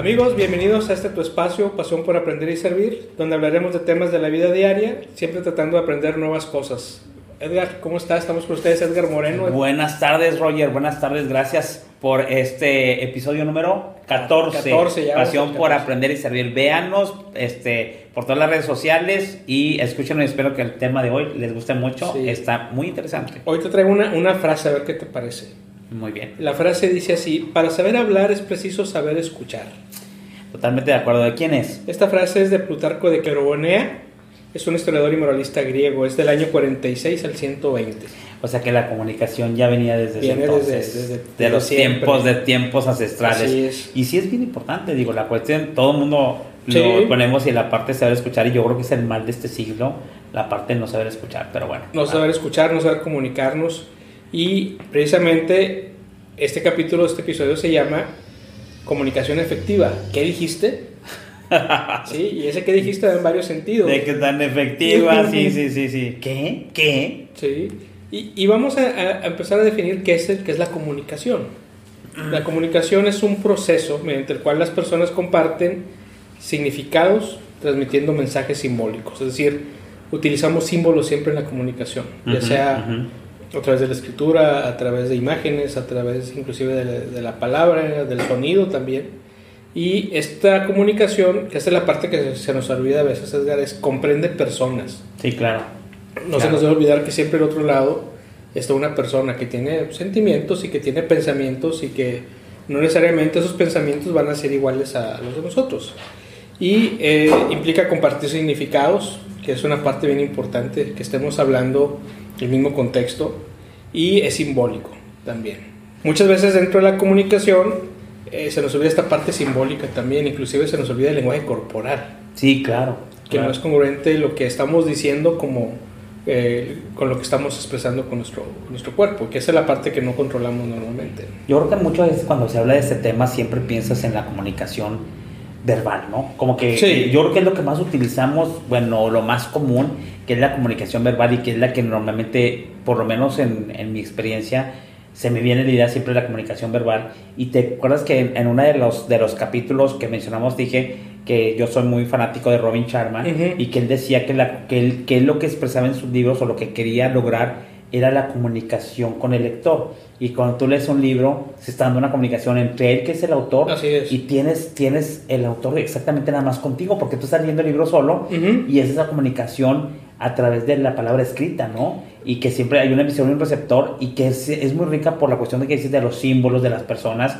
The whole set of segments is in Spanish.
Amigos, bienvenidos a este tu espacio, Pasión por Aprender y Servir, donde hablaremos de temas de la vida diaria, siempre tratando de aprender nuevas cosas. Edgar, ¿cómo está? Estamos con ustedes, Edgar Moreno. Buenas tardes, Roger. Buenas tardes. Gracias por este episodio número 14. 14 ya, Pasión 14. por aprender y servir. Véanos este, por todas las redes sociales y escúchenos. Espero que el tema de hoy les guste mucho. Sí. Está muy interesante. Hoy te traigo una, una frase, a ver qué te parece. Muy bien. La frase dice así, para saber hablar es preciso saber escuchar. Totalmente de acuerdo. ¿De quién es? Esta frase es de Plutarco de Queronea, es un historiador y moralista griego, es del año 46 al 120. O sea que la comunicación ya venía desde ese entonces, desde- desde- de los siempre. tiempos, de tiempos ancestrales. Así es. Y sí es bien importante, digo, la cuestión, todo el mundo Sí. lo ponemos y la parte de saber escuchar, y yo creo que es el mal de este siglo, la parte de no saber escuchar, pero bueno. no saber escuchar, no saber comunicarnos. Y precisamente este capítulo, este episodio se llama Comunicación efectiva. ¿Qué dijiste? sí, y ese que dijiste da en varios sentidos. De que tan efectiva, sí, sí, sí, sí. ¿Qué? ¿Qué? Sí. Y, y vamos a, a empezar a definir qué es, el, qué es la comunicación. La comunicación es un proceso mediante el cual las personas comparten significados transmitiendo mensajes simbólicos. Es decir, utilizamos símbolos siempre en la comunicación, ya sea. A través de la escritura, a través de imágenes, a través inclusive de, la- de la palabra, del sonido también. Y esta comunicación, que esta es la parte que se nos olvida a veces, Edgar, es comprende personas. Sí, claro. No se Claro. nos debe olvidar que siempre al otro lado está una persona que tiene sentimientos y que tiene pensamientos y que no necesariamente esos pensamientos van a ser iguales a los de nosotros. Y eh, implica compartir significados, que es una parte bien importante, que estemos hablando el mismo contexto, y es simbólico también. Muchas veces dentro de la comunicación eh, se nos olvida esta parte simbólica también, inclusive se nos olvida el lenguaje corporal Sí, claro. que claro. no es congruente lo que estamos diciendo como eh, con lo que estamos expresando con nuestro, nuestro cuerpo, que esa es la parte que no controlamos normalmente. Yo creo que muchas veces cuando se habla de este tema siempre piensas en la comunicación verbal, ¿no? Como que Sí. yo creo que es lo que más utilizamos, bueno, lo más común, que es la comunicación verbal y que es la que normalmente, por lo menos en, en mi experiencia, se me viene la idea siempre de la comunicación verbal. Y te acuerdas que en, en uno de los, de los capítulos que mencionamos dije que yo soy muy fanático de Robin Sharma y que él decía que, la, que, él, que él lo que expresaba en sus libros o lo que quería lograr era la comunicación con el lector. Y cuando tú lees un libro, se está dando una comunicación entre él, que es el autor, Así es. y tienes, tienes el autor exactamente nada más contigo, porque tú estás leyendo el libro solo Ujú. y es esa comunicación a través de la palabra escrita, ¿no? Y que siempre hay una emisión y un receptor y que es, es muy rica por la cuestión de que dices de los símbolos de las personas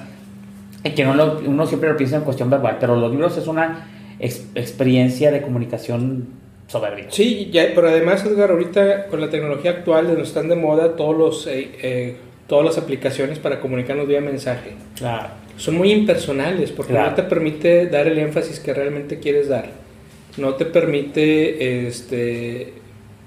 y que no lo- uno siempre lo piensa en cuestión verbal, pero los libros es una ex- experiencia de comunicación soberbia. Sí, ya, pero además, Edgar, ahorita con la tecnología actual, donde están de moda todos los, eh, eh, todas las aplicaciones para comunicarnos vía mensaje, Claro. son muy impersonales porque Claro. no te permite dar el énfasis que realmente quieres dar. No te permite, este,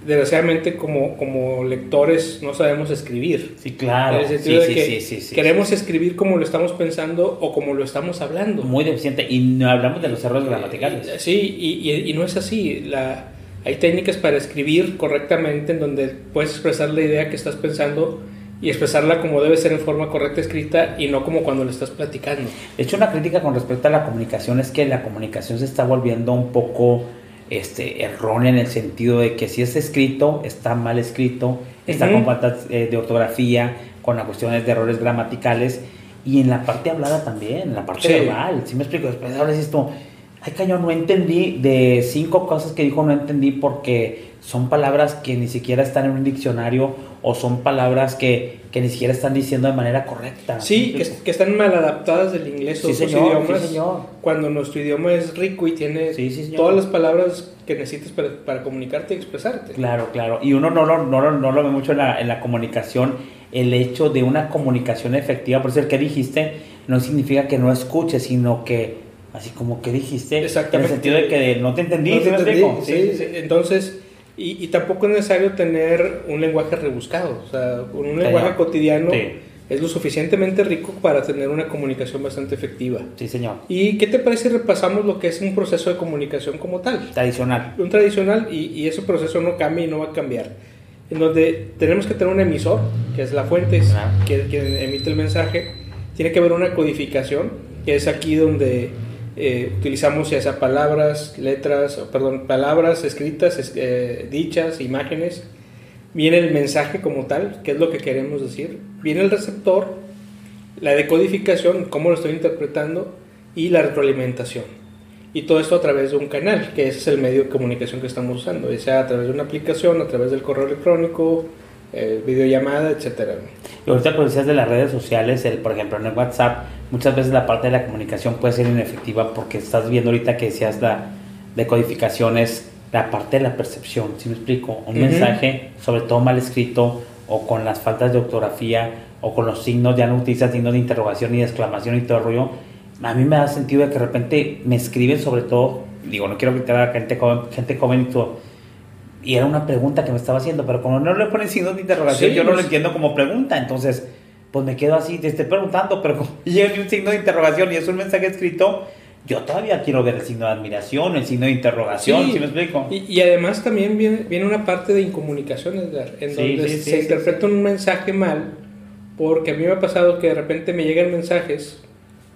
desgraciadamente como, como lectores no sabemos escribir. Sí, claro. En el Sí, sentido de sí, que sí, sí, queremos escribir como lo estamos pensando o como lo estamos hablando. Muy deficiente. Y no hablamos de los errores gramaticales. Sí, y, y- y no es así. La, hay técnicas para escribir correctamente en donde puedes expresar la idea que estás pensando y expresarla como debe ser en forma correcta escrita y no como cuando le estás platicando. De hecho, una crítica con respecto a la comunicación es que la comunicación se está volviendo un poco este, errónea en el sentido de que si es escrito, está mal escrito, está Ujú. con faltas eh, de ortografía, con las cuestiones de errores gramaticales y en la parte hablada también, en la parte Sí. verbal. Si me explico, después ahora dices tú, ay cañón, no entendí, de cinco cosas que dijo no entendí porque son palabras que ni siquiera están en un diccionario o son palabras que, que ni siquiera están diciendo de manera correcta. Sí, ¿Me que, están mal adaptadas del inglés o Sí, señor, idiomas. sí, señor. Cuando nuestro idioma es rico y tiene Sí, todas las palabras que necesitas para, para comunicarte y expresarte. Claro, claro. Y uno no lo, no lo, no lo ve mucho en la, en la comunicación, el hecho de una comunicación efectiva. Por eso el que dijiste no significa que no escuches, sino que, así como que dijiste, Exactamente. en el sentido de que no te entendí. No te ¿sí entendí, explico? sí, sí. Entonces, y, y tampoco es necesario tener un lenguaje rebuscado. O sea, un Señor. lenguaje cotidiano Sí. es lo suficientemente rico para tener una comunicación bastante efectiva. Sí, señor. ¿Y qué te parece si repasamos lo que es un proceso de comunicación como tal? Tradicional. Un tradicional y, y ese proceso no cambia y no va a cambiar. En donde tenemos que tener un emisor, que es la fuente, Claro. quien, quien emite el mensaje. Tiene que haber una codificación, que es aquí donde eh, utilizamos ya sea palabras, letras, perdón, palabras escritas, eh, dichas, imágenes. Viene el mensaje como tal, que es lo que queremos decir. Viene el receptor, la decodificación, cómo lo estoy interpretando, y la retroalimentación. Y todo esto a través de un canal, que es el medio de comunicación que estamos usando, ya sea a través de una aplicación, a través del correo electrónico, eh, videollamada, etcétera. Y ahorita que decías de las redes sociales, el, por ejemplo en el WhatsApp, muchas veces la parte de la comunicación puede ser inefectiva porque estás viendo ahorita que decías la decodificación es la parte de la percepción, si me explico? Un mensaje, sobre todo mal escrito o con las faltas de ortografía o con los signos, ya no utilizas signos de interrogación y de exclamación y todo el rollo, a mí me da sentido de que de repente me escriben sobre todo, digo, no quiero quitar a gente joven, gente joven y todo, y era una pregunta que me estaba haciendo, pero como no le ponen signos de interrogación, yo no lo pues. entiendo como pregunta, entonces pues me quedo así, te estoy preguntando, pero como llega un signo de interrogación y es un mensaje escrito, yo todavía quiero ver el signo de admiración, el signo de interrogación, ¿sí, me explico? Y, además también viene, viene, una parte de incomunicación, Edgar, en donde se interpreta un mensaje mal, porque a mí me ha pasado que de repente me llegan mensajes,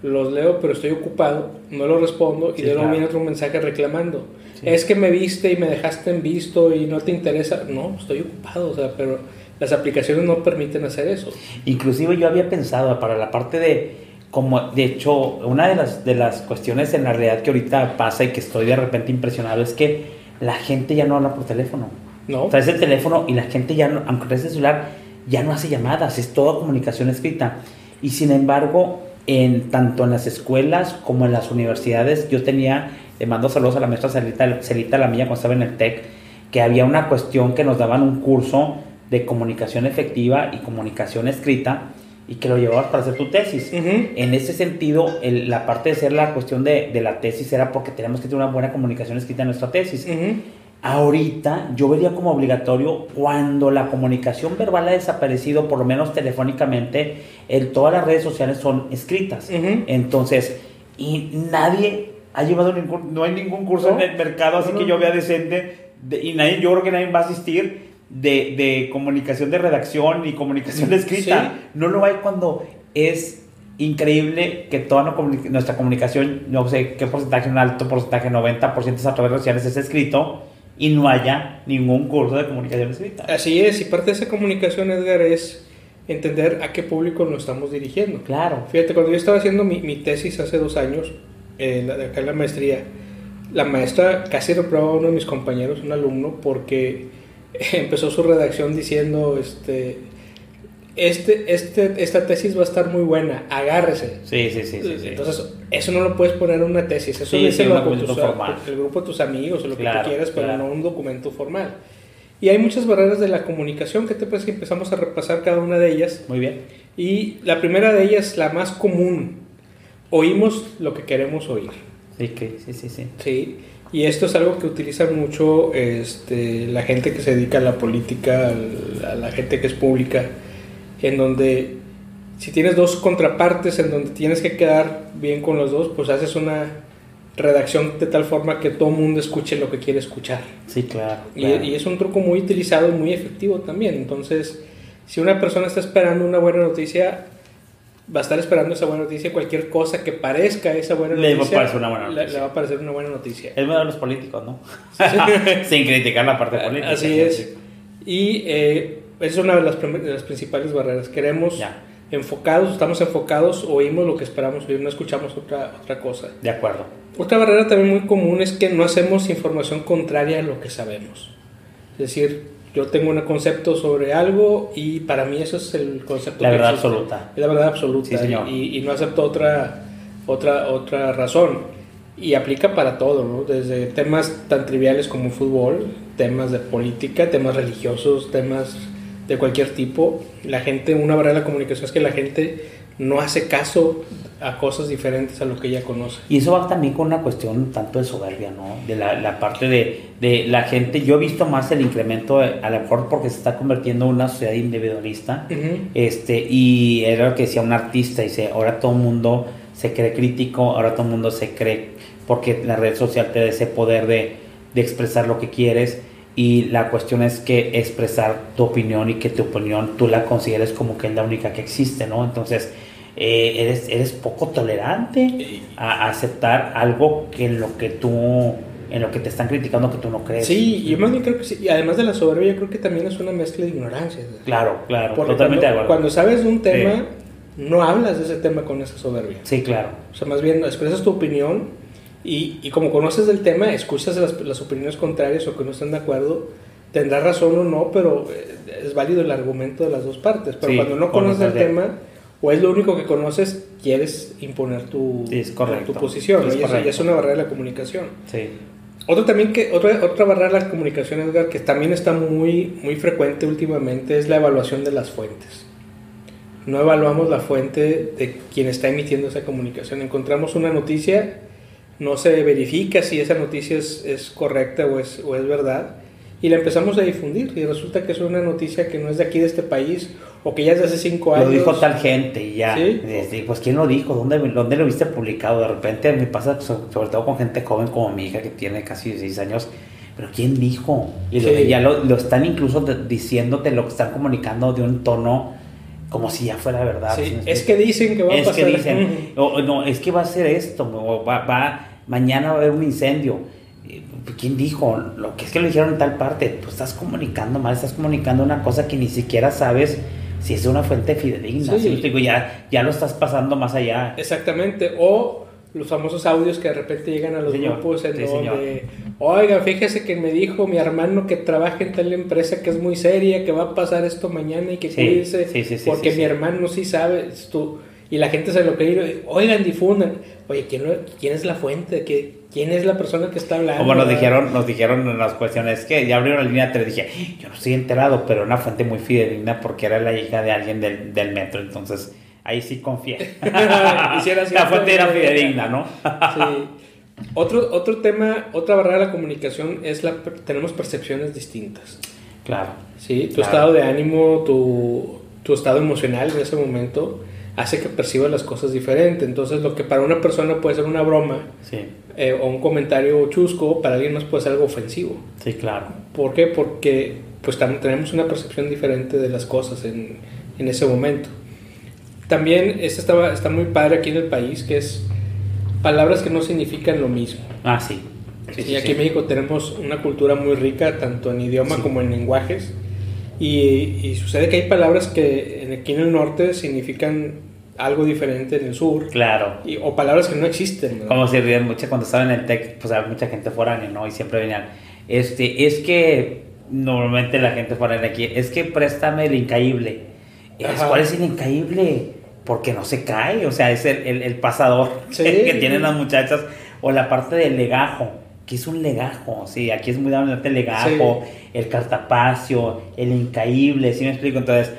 los leo, pero estoy ocupado, no los respondo, y luego viene otro mensaje reclamando. Es que me viste y me dejaste en visto y no te interesa. No, estoy ocupado, o sea, pero las aplicaciones no permiten hacer eso. Inclusive yo había pensado para la parte de, como de hecho, una de las, de las cuestiones en la realidad que ahorita pasa y que estoy de repente impresionado es que la gente ya no habla por teléfono. No. O sea, es el teléfono y la gente ya, no, aunque es el celular, ya no hace llamadas, es toda comunicación escrita. Y sin embargo, en, tanto en las escuelas como en las universidades, yo tenía, le mando saludos a la maestra Celita, Celita La Milla cuando estaba en el TEC, que había una cuestión que nos daban un curso de comunicación efectiva y comunicación escrita y que lo llevabas para hacer tu tesis. En ese sentido, la parte de ser la cuestión de, de, la tesis era porque tenemos que tener una buena comunicación escrita en nuestra tesis. Ahorita yo vería como obligatorio cuando la comunicación verbal ha desaparecido, por lo menos telefónicamente, en todas las redes sociales son escritas. Entonces, y nadie ha llevado ningún, no hay ningún curso en el mercado, así que yo vea decente, y nadie, yo creo que nadie va a asistir de, de comunicación de redacción y comunicación escrita. No lo hay cuando es increíble que toda nuestra comunicación, no sé qué porcentaje, un alto porcentaje, 90% a través de redes sociales es escrito y no haya ningún curso de comunicación escrita. Así es, y parte de esa comunicación, Edgar, es entender a qué público nos estamos dirigiendo. Claro. Fíjate, cuando yo estaba haciendo mi, mi tesis hace dos años, eh, acá en la maestría, la maestra casi reprobaba a uno de mis compañeros, un alumno, porque empezó su redacción diciendo, este, este, este, esta tesis va a estar muy buena, agárrese. Sí, sí, sí. Entonces, eso no lo puedes poner en una tesis, eso sí, es el grupo de tus amigos o lo que tú quieras, pero no un documento formal. Y hay muchas barreras de la comunicación que te parece que empezamos a repasar cada una de ellas. Muy bien. Y la primera de ellas, la más común, oímos lo que queremos oír. Sí, sí, sí, sí. Sí. Y esto es algo que utiliza mucho este, la gente que se dedica a la política, a la gente que es pública, en donde si tienes dos contrapartes en donde tienes que quedar bien con los dos, pues haces una redacción de tal forma que todo el mundo escuche lo que quiere escuchar. Sí, claro. Y, y, es un truco muy utilizado y muy efectivo también. Entonces, si una persona está esperando una buena noticia, va a estar esperando esa buena noticia, cualquier cosa que parezca esa buena noticia. Le va a parecer una buena noticia. Le, va a parecer una buena noticia. Es de los políticos, ¿no? Sin criticar la parte política. Así es. Y eh, esa es una de las, de las principales barreras. Queremos enfocados, estamos enfocados, oímos lo que esperamos oír, no escuchamos otra, otra cosa. De acuerdo. Otra barrera también muy común es que no hacemos información contraria a lo que sabemos. Es decir, yo tengo un concepto sobre algo y para mí eso es el concepto. La verdad absoluta. Es la verdad absoluta. Y, y, no acepto otra, otra, otra razón. Y aplica para todo, ¿no? Desde temas tan triviales como fútbol, temas de política, temas religiosos, temas de cualquier tipo. La gente, una barrera de la comunicación es que la gente no hace caso a cosas diferentes a lo que ella conoce. Y eso va también con una cuestión tanto de soberbia, ¿no? De la, la parte de, de, la gente, yo he visto más el incremento, a lo mejor porque se está convirtiendo en una sociedad individualista, este, y era lo que decía un artista, dice, ahora todo el mundo se cree crítico, ahora todo el mundo se cree, porque la red social te da ese poder de, de expresar lo que quieres, y la cuestión es que expresar tu opinión y que tu opinión tú la consideres como que es la única que existe, ¿no? Entonces, eh, eres, eres poco tolerante a, aceptar algo que en lo que tú en lo que te están criticando que tú no crees. Sí, yo más bien creo que sí. Y además de la soberbia, yo creo que también es una mezcla de ignorancia. Claro, claro, totalmente cuando, de acuerdo. Cuando sabes un tema, no hablas de ese tema con esa soberbia. Sí, claro. O sea, más bien expresas tu opinión y, y como conoces del tema, escuchas las, las, opiniones contrarias o que no están de acuerdo, tendrás razón o no, pero eh, es válido el argumento de las dos partes. Pero cuando no conoces el tema o es lo único que conoces, quieres imponer tu, tu posición. y, eso, es una barrera de la comunicación. Sí. Otro también que, otra, otra barrera de la comunicación, Edgar, que también está muy, muy frecuente últimamente, es la evaluación de las fuentes. No evaluamos la fuente de quien está emitiendo esa comunicación. Encontramos una noticia, no se verifica si esa noticia es, es correcta o es, o es verdad, y la empezamos a difundir. Y resulta que es una noticia que no es de aquí, de este país, o que ya es de hace cinco años. Lo dijo tal gente y ya. Pues ¿quién lo dijo? ¿Dónde, ¿Dónde lo viste publicado? De repente me pasa sobre todo con gente joven como mi hija que tiene casi 16 años. Pero ¿quién dijo? Y ya lo, lo, están incluso diciénate, lo que están comunicando de un tono como si ya fuera verdad. es que dicen que va a pasar. Es que dicen, no, es que va a ser esto, va, va, mañana va a haber un incendio. ¿Quién dijo? Lo que es que lo dijeron en tal parte. Tú estás comunicando mal, estás comunicando una cosa que ni siquiera sabes si es una fuente fidedigna. Sí. Digo, ya, ya lo estás pasando más allá. Exactamente. O los famosos audios que de repente llegan a los grupos en donde, oiga, fíjese que me dijo mi hermano que trabaja en tal empresa que es muy seria, que va a pasar esto mañana y que cuídese, porque mi hermano sí sabe, tú, y la gente se lo cree, oigan, difundan, oye, ¿quién, quién es la fuente? ¿Quién es la persona que está hablando? Como nos dijeron, nos dijeron en las cuestiones que ya abrieron la línea 3, dije, yo no estoy enterado, pero una fuente muy fidedigna porque era la hija de alguien del, del metro, entonces ahí sí confié. la fuente era fidedigna, ¿no? sí. Otro, otro tema, otra barrera de la comunicación es la tenemos percepciones distintas. Claro. Sí, tu estado de ánimo, tu, tu estado emocional en ese momento hace que perciba las cosas diferente. Entonces, lo que para una persona puede ser una broma eh, o un comentario chusco, para alguien más puede ser algo ofensivo. Sí, claro. ¿Por qué? Porque pues tenemos una percepción diferente de las cosas en, en ese momento. También esto está, está muy padre aquí en el país, que es palabras que no significan lo mismo. Ah, sí. y aquí en México tenemos una cultura muy rica, tanto en idioma como en lenguajes. Y, y, sucede que hay palabras que aquí en el norte significan algo diferente en el sur. Claro. Y, o palabras que no existen. Como si ríen mucho cuando estaban en el TEC, pues había mucha gente foránea, ¿no? Y siempre venían, este, es que normalmente la gente foránea aquí, es que préstame el incaíble. ¿Cuál es el incaíble? Porque no se cae, o sea, es el, el, pasador que tienen las muchachas. O la parte del legajo, que es un legajo, sí, aquí es muy dado el legajo, el cartapacio, el incaíble, ¿sí me explico? Entonces,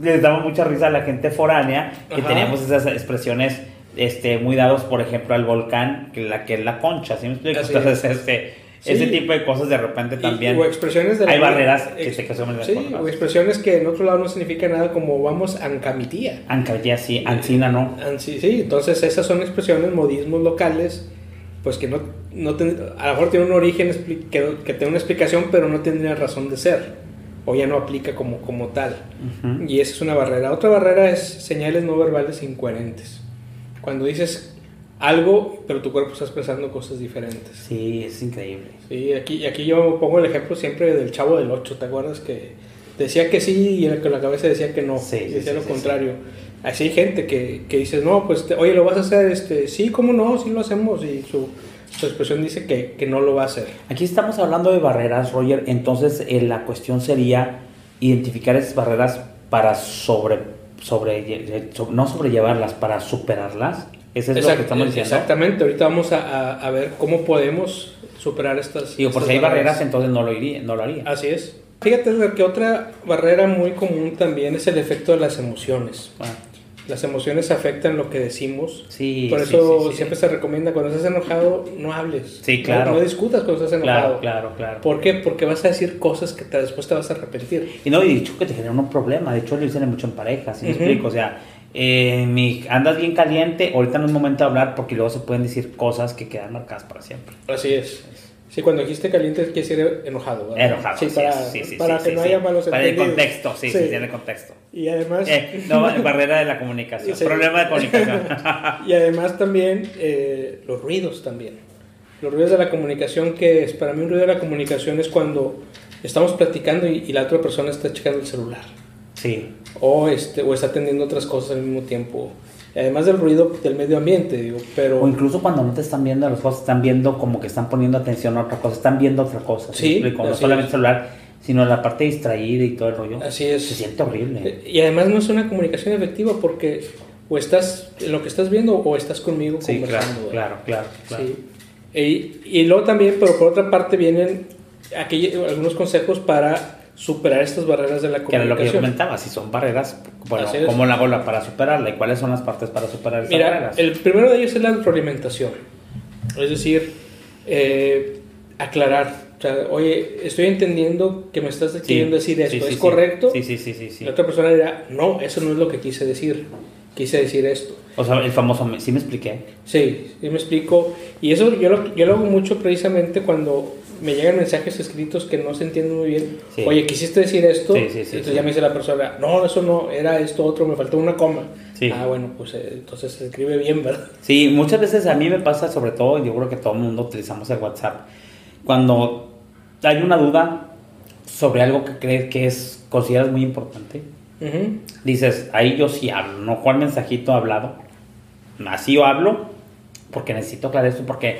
les daba mucha risa a la gente foránea que teníamos esas expresiones este, muy dados, por ejemplo, al volcán, que la que es la concha, ¿sí me explico? Entonces, este, ese tipo de cosas de repente también. o expresiones de Hay barreras que se casan Sí, o expresiones que en otro lado no significa nada como vamos ancamitía. Ancamitía, sí, ancina no. Sí, sí, entonces esas son expresiones, modismos locales, pues que no, no a lo mejor tiene un origen que, que tiene una explicación, pero no tendría razón de ser o ya no aplica como, como tal. Y esa es una barrera. Otra barrera es señales no verbales incoherentes. Cuando dices algo, pero tu cuerpo está expresando cosas diferentes. Sí, es increíble. Sí, aquí, aquí yo pongo el ejemplo siempre del chavo del 8, ¿te acuerdas? Que decía que sí y en la cabeza decía que no, sí, decía lo contrario. Así hay gente que, que dice, no, pues, oye, ¿lo vas a hacer? Este, sí, ¿cómo no? Sí lo hacemos. Y su, su expresión dice que, que, no lo va a hacer. Aquí estamos hablando de barreras, Roger. Entonces, eh, la cuestión sería identificar esas barreras para sobre, sobre, no sobrellevarlas, para superarlas. Eso es lo que estamos diciendo. Exactamente. Ahorita vamos a, a, ver cómo podemos superar estas. Digo, por si hay barreras, entonces no lo, iría, no lo haría. Así es. Fíjate que otra barrera muy común también es el efecto de las emociones. Ah. Las emociones afectan lo que decimos. Sí, Por eso siempre se recomienda cuando estás enojado, no hables. Sí, claro. No, discutas cuando estás enojado. Claro, claro, claro. ¿Por qué? Porque vas a decir cosas que después te vas a arrepentir. Y no, y dicho que te genera un problema. De hecho, lo dicen mucho en parejas. ¿sí me explico? O sea, eh, mi, andas bien caliente, ahorita no es momento de hablar porque luego se pueden decir cosas que quedan marcadas para siempre. Así es. Sí, cuando dijiste caliente quiere decir enojado. ¿verdad? Enojado. Sí, para, sí, sí, para que no haya malos Para el contexto, sí, sí, contexto. Y además, Eh, no, barrera de la comunicación. Problema de comunicación. y además también eh, los ruidos también. Los ruidos de la comunicación, que es, para mí un ruido de la comunicación es cuando estamos platicando y, y la otra persona está checando el celular. sí. O, este, o está atendiendo otras cosas al mismo tiempo. Además del ruido del medio ambiente, digo, pero... O incluso cuando no te están viendo los ojos, están viendo como que están poniendo atención a otra cosa, están viendo otra cosa. Sí, explico? No solamente es. celular, sino la parte distraída y todo el rollo. Así es. Se siente horrible. Eh, Y además no es una comunicación efectiva porque o estás en lo que estás viendo o estás conmigo Sí, claro, conversando. claro, claro, claro. Sí. Y, y luego también, pero por otra parte vienen aquí algunos consejos para superar estas barreras de la Que era lo que yo comunicación. comentaba, si son barreras, bueno. ¿cómo la hago para superarla? ¿Y cuáles son las partes para superar esas Mira, barreras? el primero de ellos es la retroalimentación. Es decir, eh, aclarar. O sea, oye, estoy entendiendo que me estás Sí, queriendo decir sí, esto. sí, ¿Es sí. correcto? Sí, sí, sí, sí, sí. La otra persona dirá, no, eso no es lo que quise decir. Quise decir esto. O sea, el famoso, ¿sí me expliqué? Sí, sí me explico. Y eso yo lo, yo lo hago mucho precisamente cuando me llegan mensajes escritos que no se entienden muy bien. Sí. Oye, quisiste decir esto. Sí, sí, sí, entonces ya me dice la persona, no, eso no, era esto otro, me faltó una coma. Sí. Ah, bueno, pues eh, entonces se escribe bien, ¿verdad? Sí, muchas veces a mí me pasa, sobre todo, yo creo que todo el mundo utilizamos el WhatsApp, cuando hay una duda sobre algo que crees que es, consideras muy importante, Ujú. dices, ahí yo sí hablo, no cuál mensajito hablado, así yo hablo, porque necesito aclarar esto, porque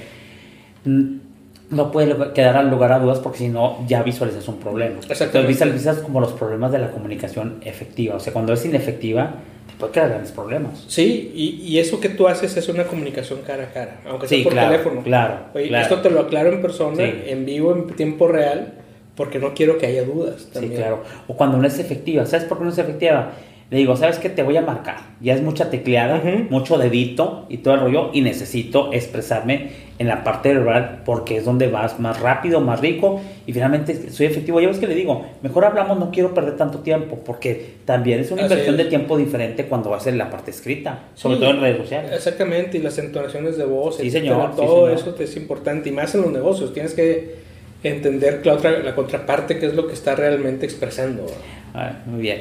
no puede quedar al lugar a dudas, porque si no, ya visualizas un problema. Entonces visualizas como los problemas de la comunicación efectiva, o sea, cuando es inefectiva, te puede crear grandes problemas. Sí, y, y eso que tú haces es una comunicación cara a cara, aunque sea Sí, por claro, teléfono. claro, Oye, claro. esto te lo aclaro en persona, Sí. en vivo, en tiempo real, porque no quiero que haya dudas. Sí, También. claro. O cuando no es efectiva. ¿Sabes por qué no es efectiva? Le digo, ¿sabes qué? Te voy a marcar. Ya es mucha tecleada, mucho dedito y todo el rollo. Y necesito expresarme en la parte verbal porque es donde vas más rápido, más rico. Y finalmente soy efectivo. Ya ves que le digo, mejor hablamos, no quiero perder tanto tiempo. Porque también es una Así inversión es. de tiempo diferente cuando vas en la parte escrita. Sobre Sí. todo en redes sociales. Exactamente, y las entonaciones de voz, Sí, etcétera, señor, sí, todo señor. eso te es importante, y más en los negocios, tienes que entender la, otra, la contraparte, que es lo que está realmente expresando. Ah, muy bien.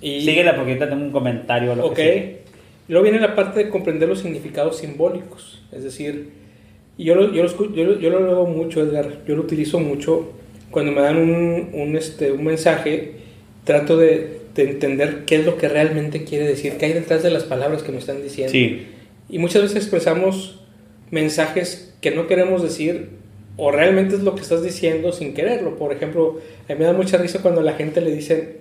Y, Síguela porque ahorita tengo un comentario. a Lo ok, que sigue. luego viene la parte de comprender los significados simbólicos, es decir, y yo lo, yo, lo, yo, lo- yo lo leo mucho, Edgar, yo lo utilizo mucho, cuando me dan un, un, este, un mensaje, trato de, de entender qué es lo que realmente quiere decir, qué hay detrás de las palabras que me están diciendo. Sí. Y muchas veces expresamos mensajes que no queremos decir o realmente es lo que estás diciendo sin quererlo. Por ejemplo, a mí me da mucha risa cuando la gente le dice,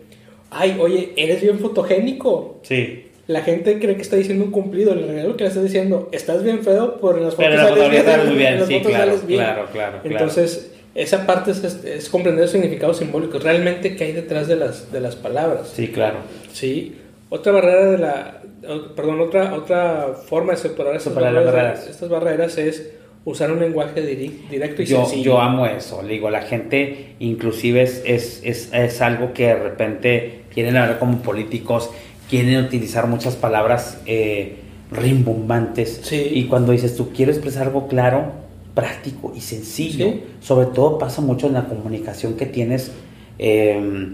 ay, oye, eres bien fotogénico. Sí. La gente cree que está diciendo un cumplido, en realidad lo que le estás diciendo, estás bien feo, en las fotos Pero sales bien. sale muy bien. en las Sí, fotos claro, sales bien. claro, claro. Entonces, esa parte es, es comprender los significados simbólicos, realmente qué hay detrás de las, de las palabras. Sí, claro. Sí, otra barrera de la, perdón, otra, otra forma de separar estas, barreras, barreras. estas barreras es usar un lenguaje directo y Yo, sencillo. yo amo eso, le digo, la gente inclusive es, es, es, es algo que de repente quieren hablar como políticos, quieren utilizar muchas palabras eh, rimbombantes Sí. y cuando dices tú quiero expresar algo claro, práctico y sencillo, Sí. sobre todo pasa mucho en la comunicación que tienes eh,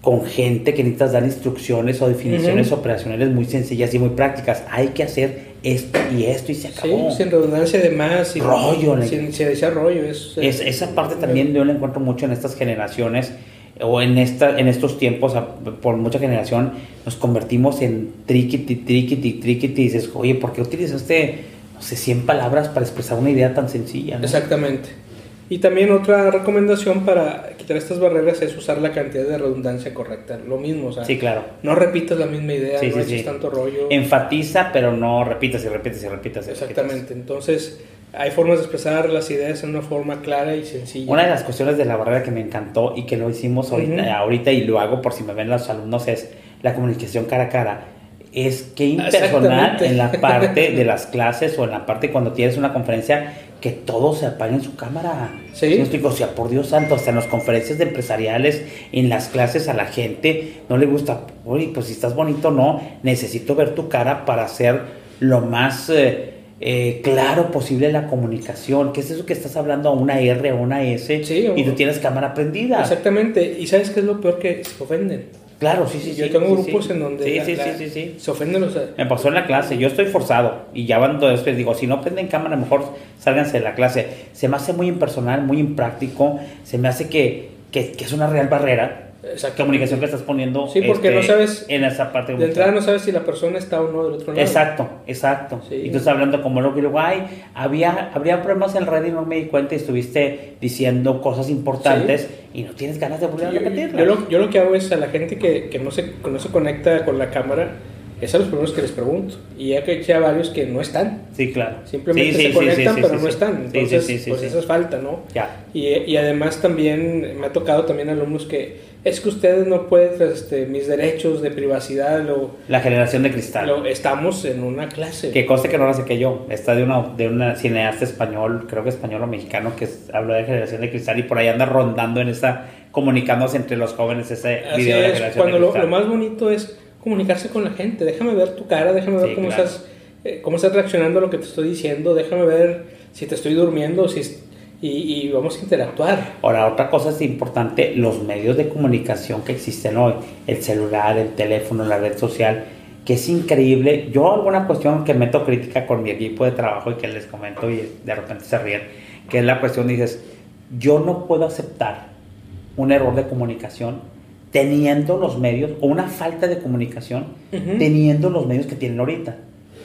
con gente que necesitas dar instrucciones o definiciones Ujú. operacionales muy sencillas y muy prácticas. Hay que hacer esto y esto y se Sí, acabó. sin redundancia de más, sin Rollo, sin, sin decir rollo. Es, Es- esa parte también yo la encuentro mucho en estas generaciones o en esta en estos tiempos por mucha generación nos convertimos en triquiti triquiti triquiti y dices oye ¿por qué utilizaste no sé 100 palabras para expresar una idea tan sencilla ¿no? Exactamente. Y también otra recomendación para quitar estas barreras es usar la cantidad de redundancia correcta. Lo mismo, o sea, sí claro no repitas la misma idea, Sí, no sí, sí. tanto rollo. enfatiza pero no repitas y repitas y repitas y repitas. Exactamente. Entonces, hay formas de expresar las ideas en una forma clara y sencilla. Una de las cuestiones de la barrera que me encantó y que lo hicimos ahorita, ahorita y lo hago por si me ven los alumnos es la comunicación cara a cara. Es que impersonal en la parte de las clases o en la parte cuando tienes una conferencia que todos se apaguen su cámara. Sí. me explico? O sea, por Dios santo, hasta en las conferencias de empresariales, en las clases a la gente no le gusta, oye, pues si estás bonito, no, necesito ver tu cara para ser lo más eh, eh, claro posible la comunicación. ¿Qué es eso que estás hablando a una R o una S Sí, y tú tienes cámara prendida? Exactamente. ¿Y sabes qué es lo peor? Que se ofenden. Claro, sí, sí, Yo sí. tengo sí, grupos sí. en donde la- la- se ofenden los... Me pasó en la clase, yo estoy forzado y ya cuando después digo, si no prenden cámara, mejor sálganse de la clase. Se me hace muy impersonal, muy impráctico, se me hace que, que, que es una real barrera. Comunicación que estás poniendo Sí, porque este, no sabes- en esa parte De entrada no sabes si la persona está o no del otro lado. Exacto, exacto. Sí. Y tú estás hablando como loco y luego, ay, había, habría problemas en red y no me di cuenta y estuviste diciendo cosas importantes y no tienes ganas de volver a Yo, repetirlas. yo lo, yo lo que hago es a la gente que, que no, se, que no se conecta con la cámara, es a los primeros que les pregunto. Y ya que a varios que no están. Sí, claro. Simplemente Sí, sí, se sí, conectan, sí, pero sí, no sí. están. Sí, sí, Entonces, sí, sí, pues sí. eso es falta, ¿no? Ya. Y, y además también me ha tocado también alumnos que es que ustedes no pueden, este, mis derechos de privacidad, lo, La generación de cristal. lo- estamos en una clase. Que conste que no la sé que yo. Está de una, de una cineasta español, creo que español o mexicano, que habló de generación de cristal y por ahí anda rondando en esa, comunicándose entre los jóvenes ese Así video de la es, generación cuando de lo, cristal. lo más bonito es comunicarse con la gente. Déjame ver tu cara, déjame ver Sí, cómo, claro. estás, eh, cómo estás reaccionando a lo que te estoy diciendo, déjame ver si te estoy durmiendo si, y, y vamos a interactuar. Ahora, otra cosa es importante, los medios de comunicación que existen hoy, el celular, el teléfono, la red social, que es increíble. Yo alguna cuestión que meto crítica con mi equipo de trabajo y que les comento y de repente se ríen, que es la cuestión, dices, yo no puedo aceptar un error de comunicación teniendo los medios, o una falta de comunicación teniendo los medios que tienen ahorita.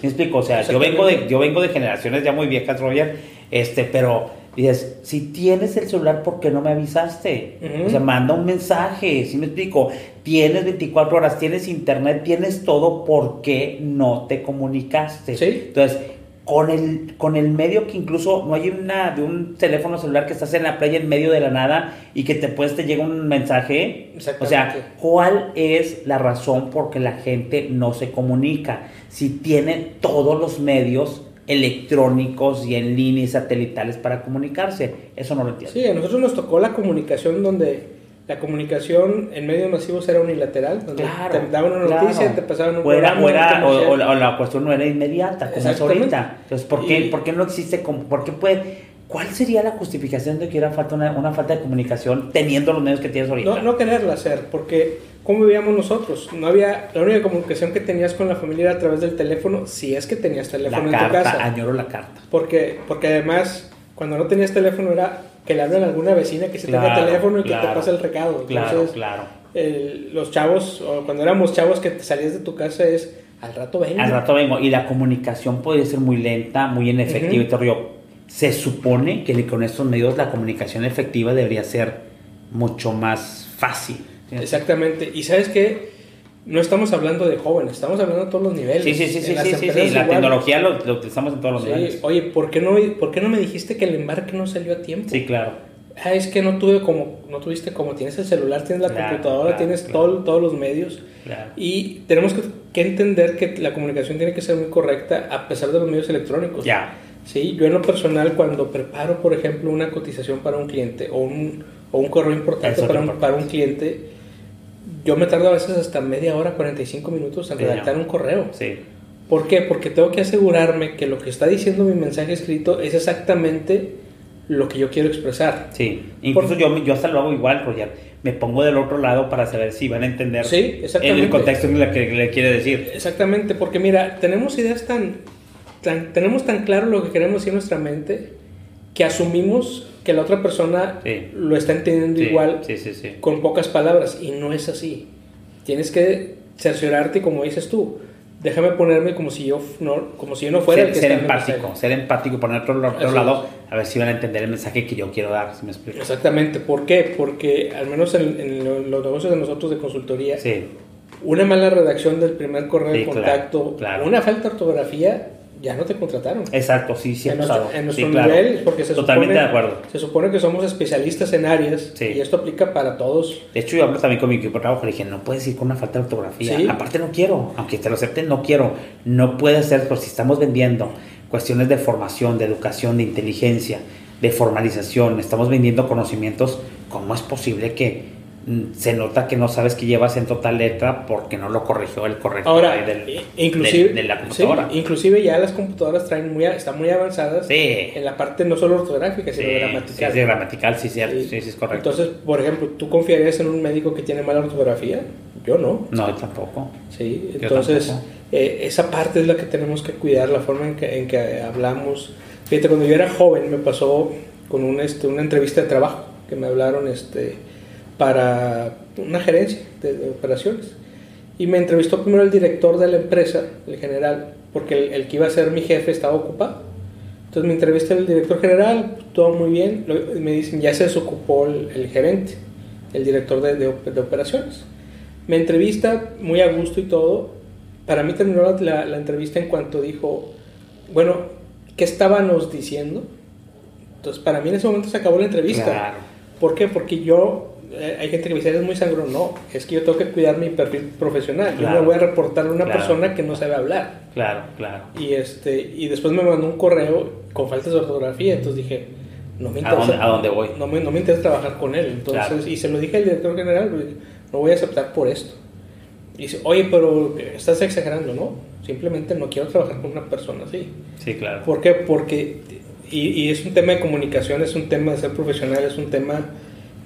¿Me explico? O sea, yo vengo, de, yo vengo de generaciones ya muy viejas, Roger, este, pero dices, si tienes el celular, ¿por qué no me avisaste? Ujú. O sea, manda un mensaje, ¿sí me explico? Tienes 24 horas, tienes internet, tienes todo, ¿por qué no te comunicaste? Sí. Entonces, con el, con el medio que incluso no hay una de un teléfono celular que estás en la playa en medio de la nada y que te puedes te llega un mensaje. O sea, ¿cuál es la razón por que la gente no se comunica? Si tiene todos los medios electrónicos y en línea y satelitales para comunicarse. Eso no lo entiendo. Sí, a nosotros nos tocó la comunicación donde la comunicación en medios masivos era unilateral, donde Claro, te daban una claro. noticia, te pasaban un o era, programa, o, era- un o- comercial. o la, cuestión no era inmediata, como es ahorita. Entonces, ¿por qué, Y- ¿por qué no existe? como- ¿Por qué puede? ¿Cuál sería la justificación de que era falta una, una falta de comunicación teniendo los medios que tienes ahorita? No, no quererla hacer, porque ¿cómo vivíamos nosotros? No había, la única comunicación que tenías con la familia era a través del teléfono, si es que tenías la teléfono en tu casa. añoro la carta. Porque, porque además, cuando no tenías teléfono era que le hablen a alguna vecina que sí tenga teléfono y que te pase el recado. Claro, Entonces, claro. el- los chavos, o cuando éramos chavos que te salías de tu casa es, al rato vengo. Al rato vengo. Y la comunicación puede ser muy lenta, muy inefectiva y todo rollo. Se supone que con estos medios la comunicación efectiva debería ser mucho más fácil. Exactamente. Y sabes que no estamos hablando de jóvenes, estamos hablando de todos los niveles. Sí, sí, sí, sí, sí, sí, La tecnología lo, lo utilizamos en todos los Sí, niveles. Oye, ¿por qué, no, ¿por qué no me dijiste que el embarque no salió a tiempo? Sí, claro. Ah, es que no tuve como, no tuviste como, tienes el celular, tienes la Claro, computadora, claro, tienes claro. todo- todos los medios. Claro. Y tenemos que, que entender que la comunicación tiene que ser muy correcta a pesar de los medios electrónicos. Ya. Sí, yo en lo personal cuando preparo, por ejemplo, una cotización para un cliente o un, o un correo importante para un, para un cliente, yo me tardo a veces hasta media hora, 45 minutos en Sí, redactar ya. un correo. Sí. ¿Por qué? Porque tengo que asegurarme que lo que está diciendo mi mensaje escrito es exactamente lo que yo quiero expresar. Sí. Incluso Por- yo, yo hasta lo hago igual, Roger. Me pongo del otro lado para saber si van a entender Sí, en el contexto en el que le quiere decir. Exactamente, porque mira, tenemos ideas tan, tan, tenemos tan claro lo que queremos decir en nuestra mente que asumimos que la otra persona Sí. lo está entendiendo Sí, igual Sí, con pocas palabras y no es así. Tienes que cerciorarte como dices tú. Déjame ponerme como si yo no, como si yo no fuera el Ser, que ser el empático, ser empático, poner otro, otro lado, a ver si van a entender el mensaje que yo quiero dar, si me explico. Exactamente, ¿por qué? Porque al menos en, en lo- los negocios de nosotros de consultoría, una mala redacción del primer correo de claro, contacto, claro. una falta de ortografía, ya no te contrataron. exacto, sí, sí, en nuestro, en Sí, nuestro claro. nivel, porque se Totalmente supone, de acuerdo. Se supone que somos especialistas en áreas Sí. y esto aplica para todos. De hecho, yo hablo también con mi equipo de trabajo, le dije, no puedes ir con una falta de ortografía. Sí. Aparte no quiero, aunque te lo acepten, no quiero. No puede ser, por si estamos vendiendo cuestiones de formación, de educación, de inteligencia, de formalización, estamos vendiendo conocimientos, ¿cómo es posible que se nota que no sabes que lleva acento tal letra porque no lo corrigió el corrector Ahora, del- i- inclusive, de, de la computadora. sí, inclusive ya las computadoras traen muy, están muy avanzadas Sí. en la parte no solo ortográfica, sino Sí, gramatical. sí, gramatical, sí, cierto, Sí. sí, sí, es correcto. Entonces, por ejemplo, ¿tú confiarías en un médico que tiene mala ortografía? Yo no. no, tampoco. Sí, Yo entonces tampoco. eh, esa parte es la que tenemos que cuidar, la forma en que, en que hablamos. Fíjate, cuando yo era joven me pasó con un, este, una entrevista de trabajo que me hablaron este, para una gerencia de, operaciones. Y me entrevistó primero el director de la empresa, el general, porque el, el que iba a ser mi jefe estaba ocupado. Entonces me entrevisté el director general, todo muy bien. Lo- me dicen, ya se desocupó el, el gerente, el director de, de de operaciones. Me entrevista muy a gusto y todo. Para mí terminó la, la- la entrevista en cuanto dijo, bueno, ¿qué estábamos diciendo? Entonces para mí en ese momento se acabó la entrevista. Claro. ¿Por qué? Porque yo, hay gente que me dice, eres muy sangrón. No, es que yo tengo que cuidar mi perfil profesional. Yo Claro. no voy a reportarle a una Claro. persona que no sabe hablar. Claro, claro. Y, este, y después me mandó un correo con faltas de ortografía, entonces dije, no me ¿A interesa, dónde, a dónde voy? no me, no me interesa trabajar con él. Entonces, Claro. y se lo dije al director general, no voy a aceptar por esto. Y dice, oye, pero estás exagerando, ¿no? Simplemente no quiero trabajar con una persona así. Sí, claro. ¿Por qué? Porque, y, y es un tema de comunicación, es un tema de ser profesional, es un tema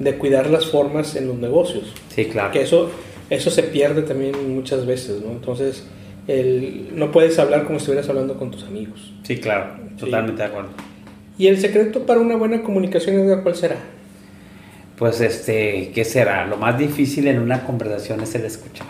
de cuidar las formas en los negocios. Sí, claro. Que eso, eso se pierde también muchas veces, ¿no? Entonces, el, no puedes hablar como si estuvieras hablando con tus amigos. Sí, claro. Totalmente de acuerdo. ¿Y el secreto para una buena comunicación, Edgar, cuál será? Pues este, ¿qué será? Lo más difícil en una conversación es el escuchar.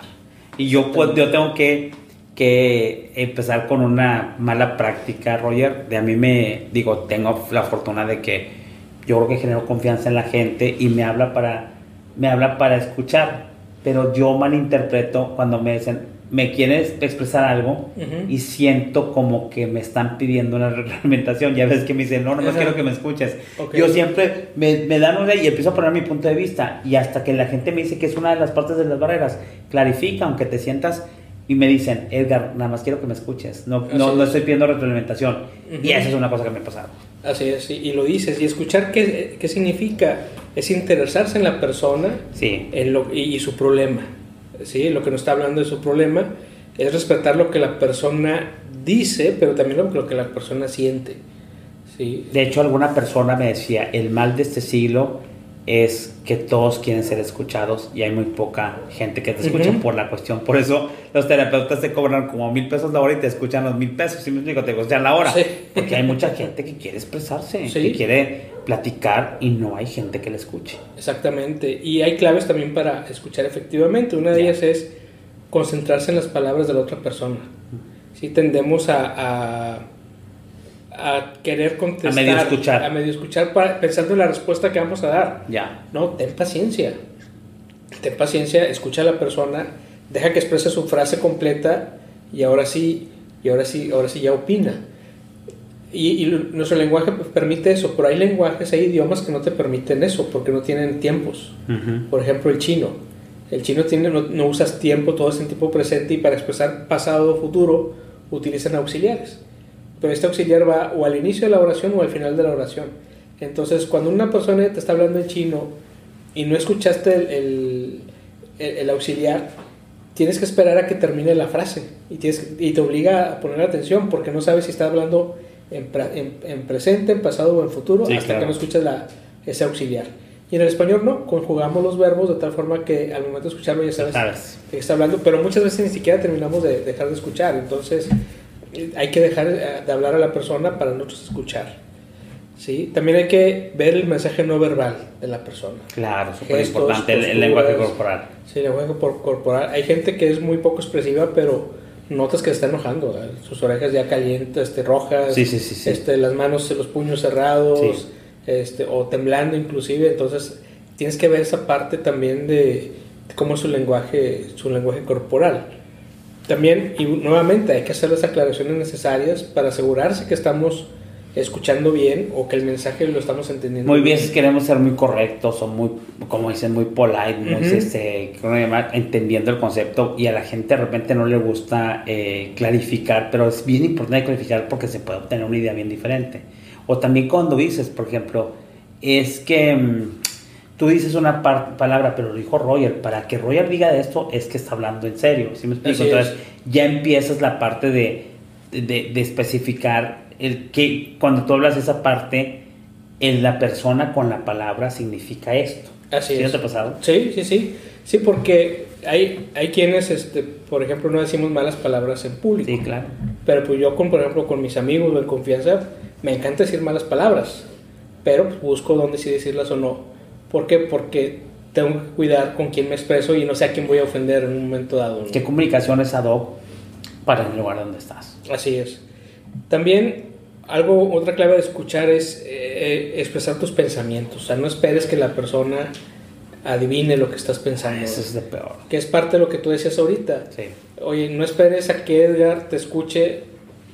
Y yo pues yo tengo que, que empezar con una mala práctica, Roger. De a mí me digo, tengo la fortuna de que yo creo que genero confianza en la gente y me habla para me habla para escuchar, pero yo malinterpreto cuando me dicen, "¿Me quieres expresar algo?" Y siento como que me están pidiendo una reglamentación. Ya ves que me dicen, "No, no Ajá. quiero que me escuches." Yo siempre me, me dan una y empiezo a poner mi punto de vista. Y hasta que la gente me dice que es una de las partes de las barreras, clarifica, aunque te sientas y me dicen, Edgar, nada más quiero que me escuches. No, no, no es. estoy pidiendo retroalimentación. Y esa es una cosa que me ha pasado. Así es, y, lo dices. Y escuchar qué, qué significa es interesarse en la persona Sí, en lo, y, y su problema. ¿sí? Lo que nos está hablando de su problema es respetar lo que la persona dice, pero también lo, lo que la persona siente. ¿sí? De hecho, alguna persona me decía, el mal de este siglo es que todos quieren ser escuchados y hay muy poca gente que te escucha por la cuestión. Por eso los terapeutas te cobran como mil pesos la hora y te escuchan los mil pesos. Si me explico, te escuchan la hora. Sí. Porque hay mucha gente que quiere expresarse, Sí. que quiere platicar y no hay gente que le escuche. Exactamente. Y hay claves también para escuchar efectivamente. Una de ellas es concentrarse en las palabras de la otra persona. Si tendemos a, a, a querer contestar, A medio escuchar. a medio escuchar para- pensando en la respuesta que vamos a dar. Ya. No, ten paciencia. Ten paciencia, escucha a la persona, deja que exprese su frase completa y ahora sí, y ahora sí, ahora sí ya opina. Y, y nuestro lenguaje permite eso, pero hay lenguajes, hay idiomas que no te permiten eso porque no tienen tiempos. Por ejemplo, el chino. El chino tiene, no, no usas tiempo, todo es en tiempo presente y para expresar pasado o futuro utilizan auxiliares. Pero este auxiliar va o al inicio de la oración o al final de la oración. Entonces, cuando una persona te está hablando en chino y no escuchaste el, el- el- el auxiliar, tienes que esperar a que termine la frase y, tienes, que- y te obliga a poner atención porque no sabes si está hablando en, en- en presente, en pasado o en futuro Sí, hasta claro. que no escuchas la, ese auxiliar. Y en el español no, conjugamos los verbos de tal forma que al momento de escucharlo ya sabes Sabes. qué está hablando, pero muchas veces ni siquiera terminamos de dejar de escuchar, entonces hay que dejar eh, de hablar a la persona para nosotros escuchar. ¿sí? También hay que ver el mensaje no verbal de la persona. Claro, súper importante el, lenguaje corporal. Sí, el lenguaje por- corporal. Hay gente que es muy poco expresiva, pero notas que se está enojando. ¿verdad? Sus orejas ya calientes, este, rojas, Sí, sí, sí, sí. Este, las manos, los puños cerrados, Sí. este, o temblando inclusive. Entonces tienes que ver esa parte también de, de cómo es su lenguaje, su lenguaje corporal. También, y nuevamente, hay que hacer las aclaraciones necesarias para asegurarse que estamos escuchando bien o que el mensaje lo estamos entendiendo Muy bien, si queremos ser muy correctos o muy, como dicen, muy polite, muy, este, ¿cómo se llama? entendiendo el concepto y a la gente de repente no le gusta eh, clarificar, pero es bien importante clarificar porque se puede obtener una idea bien diferente. O también cuando dices, por ejemplo, es que mm, tú dices una palabra, pero lo dijo Roger. Para que Roger diga esto, es que está hablando en serio. ¿sí me explico? Entonces, ya empiezas la parte de, de, especificar el que cuando tú hablas esa parte, en la persona con la palabra significa esto. Así ¿Sí es. te ha pasado? Sí, sí, sí. Sí, porque hay, hay quienes, este, por ejemplo, no decimos malas palabras en público. Sí, claro. Pero pues yo, con, por ejemplo, con mis amigos o en confianza, me encanta decir malas palabras. Pero pues, busco dónde sí decirlas o no. ¿Por qué? Porque tengo que cuidar con quién me expreso y no sé a quién voy a ofender en un momento dado. ¿Qué comunicación es ad hoc para el lugar donde estás? Así es. También algo, otra clave de escuchar es eh, expresar tus pensamientos. O sea, no esperes que la persona adivine lo que estás pensando. Eso es de peor. Que es parte de lo que tú decías ahorita. Sí. Oye, no esperes a que Edgar te escuche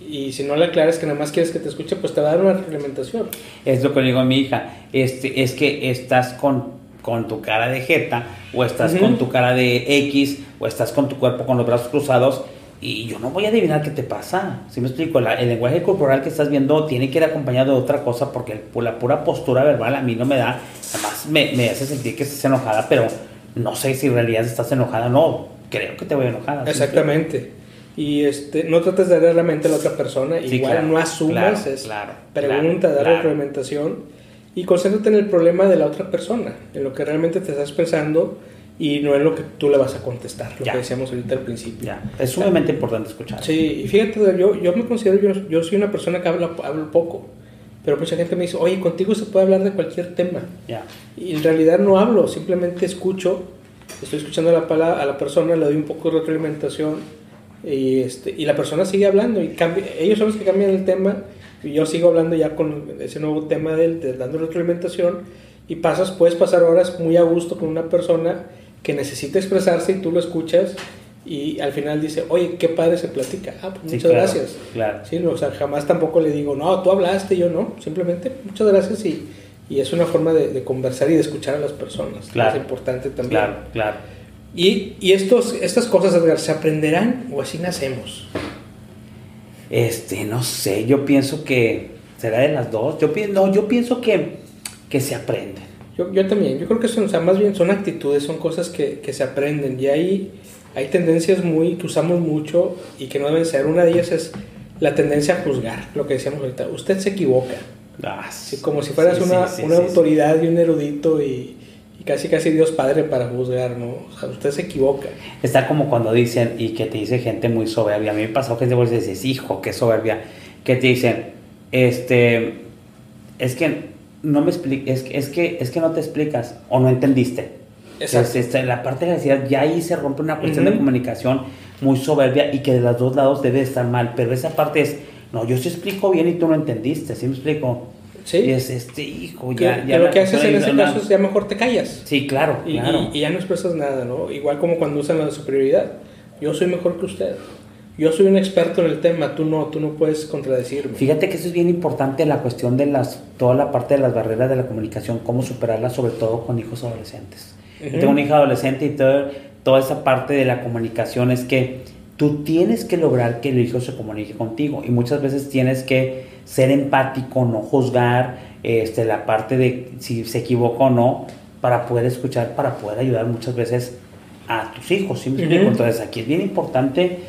y si no le aclaras que nada más quieres que te escuche, pues te va a dar una reglamentación. Es lo que le digo a mi hija. Este, es que estás con, con tu cara de jeta, o estás con tu cara de X, o estás con tu cuerpo con los brazos cruzados, y yo no voy a adivinar qué te pasa. Si me explico, el lenguaje corporal que estás viendo tiene que ir acompañado de otra cosa, porque la pura postura verbal a mí no me da, además me, me hace sentir que estás enojada, pero no sé si en realidad estás enojada o no. Creo que te voy enojada. Exactamente. Y este, no trates de dar la mente a la otra persona, igual no asumas, claro, es claro, pregunta, dar reglamentación y concéntrate en el problema de la otra persona, en lo que realmente te estás pensando y no en lo que tú le vas a contestar, lo que decíamos ahorita al principio. Ya. Es sumamente importante escuchar. Sí, y fíjate, yo, yo me considero, yo, yo soy una persona que habla, hablo poco, pero mucha gente me dice, oye, contigo se puede hablar de cualquier tema. Ya. Y en realidad no hablo, simplemente escucho, estoy escuchando a la, a la persona, le doy un poco de retroalimentación y, este, y la persona sigue hablando y cambia, ellos son los que cambian el tema y yo sigo hablando ya con ese nuevo tema del, de, dando retroalimentación y pasas, puedes pasar horas muy a gusto con una persona que necesita expresarse y tú lo escuchas y al final dice, oye, qué padre se platica. Ah, pues muchas gracias. Claro. Sí, o sea, jamás tampoco le digo, no, tú hablaste, yo no. Simplemente, muchas gracias y, y es una forma de, de, conversar y de escuchar a las personas. Claro. Es importante también. Claro, claro. Y, y estos, estas cosas, Edgar, ¿se aprenderán o así nacemos? Este, no sé, yo pienso que será de las dos. Yo, no, yo pienso que, que se aprenden. Yo, yo también, yo creo que son, o sea, más bien son actitudes, son cosas que, que se aprenden y hay, hay tendencias muy que usamos mucho y que no deben ser. Una de ellas es la tendencia a juzgar, lo que decíamos ahorita. Usted se equivoca. Ah, sí, como si fueras sí, una, sí, una autoridad y un erudito y, casi casi Dios Padre para juzgar, ¿no? O sea, usted se equivoca. Está como cuando dicen, y que te dice gente muy soberbia. A mí me pasó que te dices, hijo, qué soberbia. Que te dicen, este, es que no me es, es, que, es que no te explicas o no entendiste. Exacto. Es, este, la parte de la necesidad, ya ahí se rompe una cuestión uh -huh. de comunicación muy soberbia y que de los dos lados debe estar mal. Pero esa parte es, no, yo sí explico bien y tú no entendiste, ¿sí me explico? Sí. Y es este hijo, que, ya, que ya lo que haces en ese caso es ya mejor te callas. Sí, claro, y, claro. Y, y, ya no expresas nada, ¿no? Igual como cuando usan la superioridad. Yo soy mejor que usted. Yo soy un experto en el tema, tú no, tú no puedes contradecirme. Fíjate que eso es bien importante la cuestión de las, toda la parte de las barreras de la comunicación, cómo superarlas, sobre todo con hijos adolescentes. Uh -huh. Yo tengo una hija adolescente y todo, toda esa parte de la comunicación es que tú tienes que lograr que el hijo se comunique contigo y muchas veces tienes que ser empático, no juzgar este, la parte de si se equivoca o no para poder escuchar, para poder ayudar muchas veces a tus hijos. ¿sí? Uh -huh. Entonces aquí es bien importante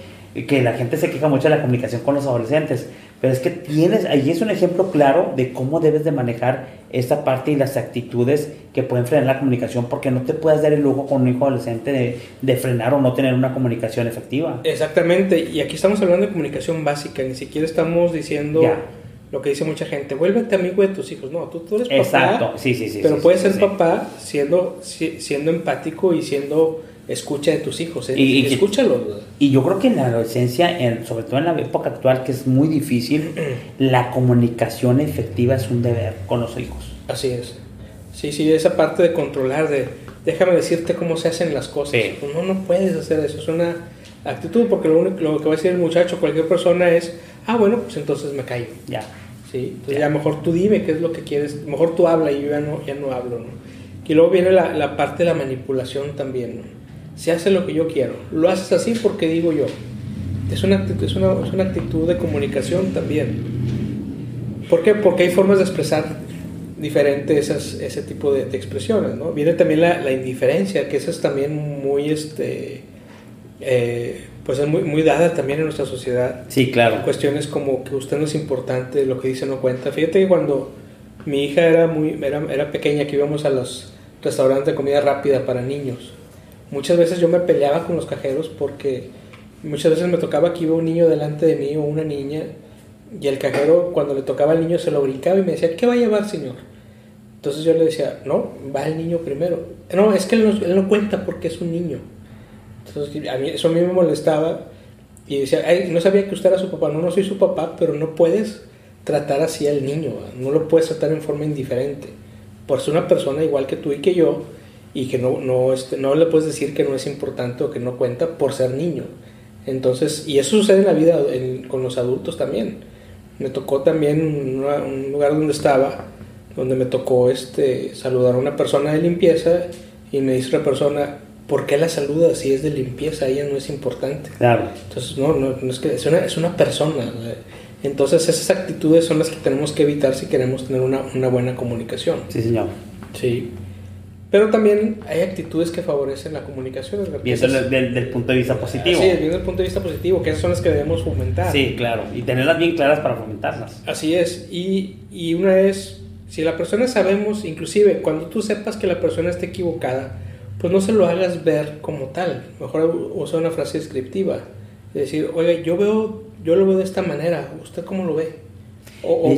que la gente se queja mucho de la comunicación con los adolescentes, pero es que tienes, ahí es un ejemplo claro de cómo debes de manejar esta parte y las actitudes que pueden frenar la comunicación, porque no te puedes dar el lujo con un hijo adolescente de, de frenar o no tener una comunicación efectiva. Exactamente, y aquí estamos hablando de comunicación básica, ni siquiera estamos diciendo... Ya lo que dice mucha gente, vuélvete amigo de tus hijos. No, tú, tú eres papá. Exacto, sí, sí, sí. Pero sí, puedes sí, ser sí. papá siendo, siendo empático y siendo escucha de tus hijos. ¿eh? Y, y escúchalos. Y yo creo que en la adolescencia, en, sobre todo en la época actual, que es muy difícil, la comunicación efectiva es un deber con los hijos. Así es. Sí, sí, esa parte de controlar, de déjame decirte cómo se hacen las cosas. Pues no, no puedes hacer eso. Es una actitud, porque lo, único, lo que va a decir el muchacho, cualquier persona es, ah, bueno, pues entonces me callo. Ya. Sí, entonces ya. ya mejor tú dime qué es lo que quieres, mejor tú habla y yo ya no, ya no hablo, ¿no? Y luego viene la, la parte de la manipulación también, ¿no? Se hace lo que yo quiero, lo haces así porque digo yo. Es una, es una, es una actitud de comunicación también. ¿Por qué? Porque hay formas de expresar diferente esas, ese tipo de, expresiones, ¿no? Viene también la, la, indiferencia, que esa es también muy, este, eh, pues es muy, muy dada también en nuestra sociedad. Sí, claro. Cuestiones como que usted no es importante, lo que dice no cuenta. Fíjate que cuando mi hija era, muy, era, era pequeña, que íbamos a los restaurantes de comida rápida para niños, muchas veces yo me peleaba con los cajeros porque muchas veces me tocaba que iba un niño delante de mí o una niña y el cajero cuando le tocaba al niño se lo brincaba y me decía, ¿qué va a llevar señor? Entonces yo le decía, no, va el niño primero. No, es que él no, cuenta porque es un niño. Entonces a mí, eso a mí me molestaba y decía, Ay, no sabía que usted era su papá. No, no soy su papá, pero no puedes tratar así al niño, no lo puedes tratar en forma indiferente. Por ser una persona igual que tú y que yo y que no, no, este, no le puedes decir que no es importante o que no cuenta por ser niño. Entonces, y eso sucede en la vida con los adultos también. Me tocó también un lugar donde estaba, donde me tocó este, saludar a una persona de limpieza y me dice una persona, ¿por qué la saluda si es de limpieza? Ella no es importante. Claro. Entonces, no, no, es que es una, es una persona. Entonces, esas actitudes son las que tenemos que evitar si queremos tener una, una buena comunicación. Sí, señor. Sí. Pero también hay actitudes que favorecen la comunicación. Viendo desde el punto de vista positivo. Sí, viendo el punto de vista positivo, que esas son las que debemos fomentar. Sí, claro, y tenerlas bien claras para fomentarlas. Así es, y, y una es, si la persona sabemos, inclusive cuando tú sepas que la persona está equivocada, pues no se lo hagas ver como tal. Mejor usa una frase descriptiva. Es decir, oiga, yo veo, yo lo veo de esta manera, ¿usted cómo lo ve? O,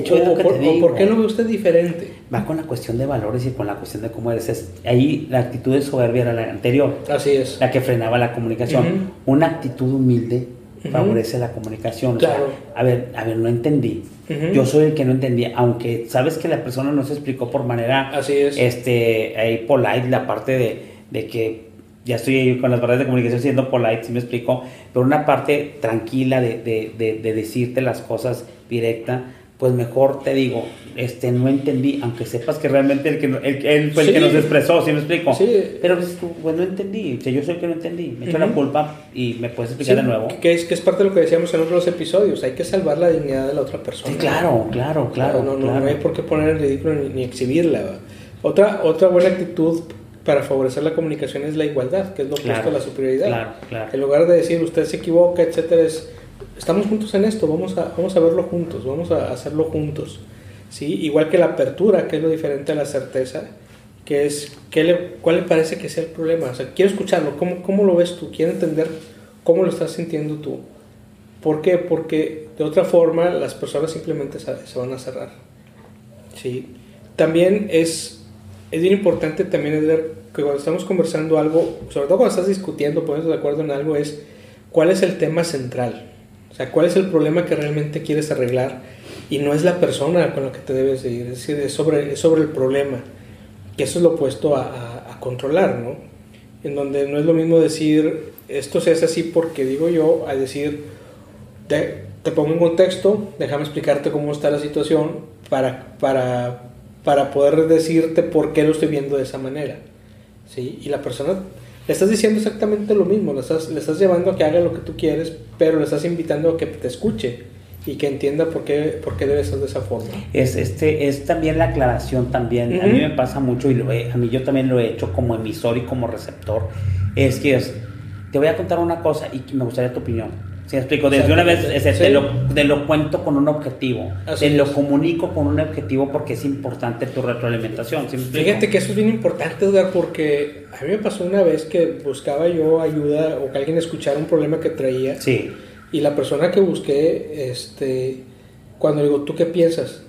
por, qué lo ve usted diferente? Va con la cuestión de valores y con la cuestión de cómo eres. ahí la actitud de soberbia era la anterior. Así es. La que frenaba la comunicación. Una actitud humilde favorece la comunicación. Claro. a ver, a ver, no entendí. Yo soy el que no entendía, aunque sabes que la persona no se explicó por manera Así es. este ahí polite la parte de, de que ya estoy con las barreras de comunicación siendo polite, si me explico, pero una parte tranquila de, de, de decirte las cosas directa pues mejor te digo, este, no entendí, aunque sepas que realmente el que, el, él fue el que nos expresó, ¿sí me explico? Sí. Pero pues, pues no entendí, o sea, yo soy el que no entendí, me echo la culpa y me puedes explicar de nuevo. Que es, que es parte de lo que decíamos en otros episodios, hay que salvar la dignidad de la otra persona. Claro, claro, claro. No, no, no hay por qué poner en ridículo ni, exhibirla. Otra, otra buena actitud para favorecer la comunicación es la igualdad, que es lo opuesto a la superioridad. Claro, claro. En lugar de decir usted se equivoca, etcétera, es estamos juntos en esto, vamos a, vamos a verlo juntos, vamos a hacerlo juntos. ¿sí? Igual que la apertura, que es lo diferente a la certeza, que es ¿qué le, cuál le parece que sea el problema. O sea, quiero escucharlo, ¿cómo, cómo lo ves tú? Quiero entender cómo lo estás sintiendo tú. ¿Por qué? Porque de otra forma las personas simplemente se, van a cerrar. ¿sí? También es, es bien importante también es ver que cuando estamos conversando algo, sobre todo cuando estás discutiendo, poniéndote de acuerdo en algo, es cuál es el tema central. O sea, ¿cuál es el problema que realmente quieres arreglar? Y no es la persona con la que te debes ir, es decir, es sobre, sobre el problema. Que eso es lo opuesto a, a, controlar, ¿no? En donde no es lo mismo decir, esto se hace así porque digo yo, a decir, te, te pongo en contexto, déjame explicarte cómo está la situación para, para, para poder decirte por qué lo estoy viendo de esa manera. ¿sí? Y la persona le estás diciendo exactamente lo mismo, le estás, le estás llevando a que haga lo que tú quieres, pero le estás invitando a que te escuche y que entienda por qué, por qué debe ser de esa forma. Es, este, es también la aclaración también, a mí me pasa mucho y lo a mí yo también lo he hecho como emisor y como receptor, es que te voy a contar una cosa y me gustaría tu opinión ¿Sí explico? Desde una vez te, lo, cuento con un objetivo, te lo comunico con un objetivo porque es importante tu retroalimentación. Fíjate que eso es bien importante, Edgar, porque a mí me pasó una vez que buscaba yo ayuda o que alguien escuchara un problema que traía. Sí. Y la persona que busqué, este, cuando digo, ¿tú qué piensas?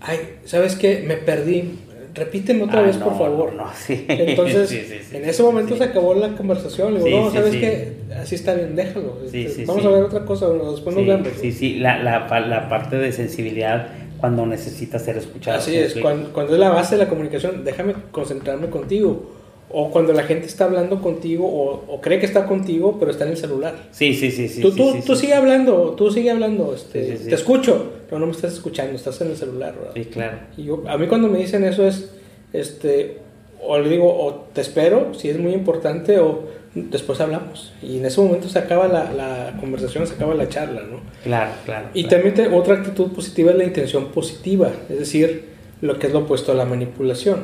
Ay, ¿sabes qué? Me perdí repíteme otra vez, por favor. No, sí. Entonces, en ese momento se acabó la conversación. Le digo, no, ¿sabes qué? Así está bien, déjalo. Este, vamos a ver otra cosa, después nos vemos. Sí, sí, la, la, la, parte de sensibilidad cuando necesitas ser escuchado. Así es, cuando, cuando, es la base de la comunicación, déjame concentrarme contigo. O cuando la gente está hablando contigo o, cree que está contigo, pero está en el celular. Sí, sí, sí. sí tú, tú, tú sigue hablando, tú sigue hablando. Este, te escucho, pero no me estás escuchando, estás en el celular. ¿verdad? Sí, claro. Y yo, a mí cuando me dicen eso es, este, o le digo, o te espero, si es muy importante, o después hablamos. Y en ese momento se acaba la, la conversación, se acaba la charla, ¿no? Claro, claro. Y también otra actitud positiva es la intención positiva, es decir, lo que es lo opuesto a la manipulación.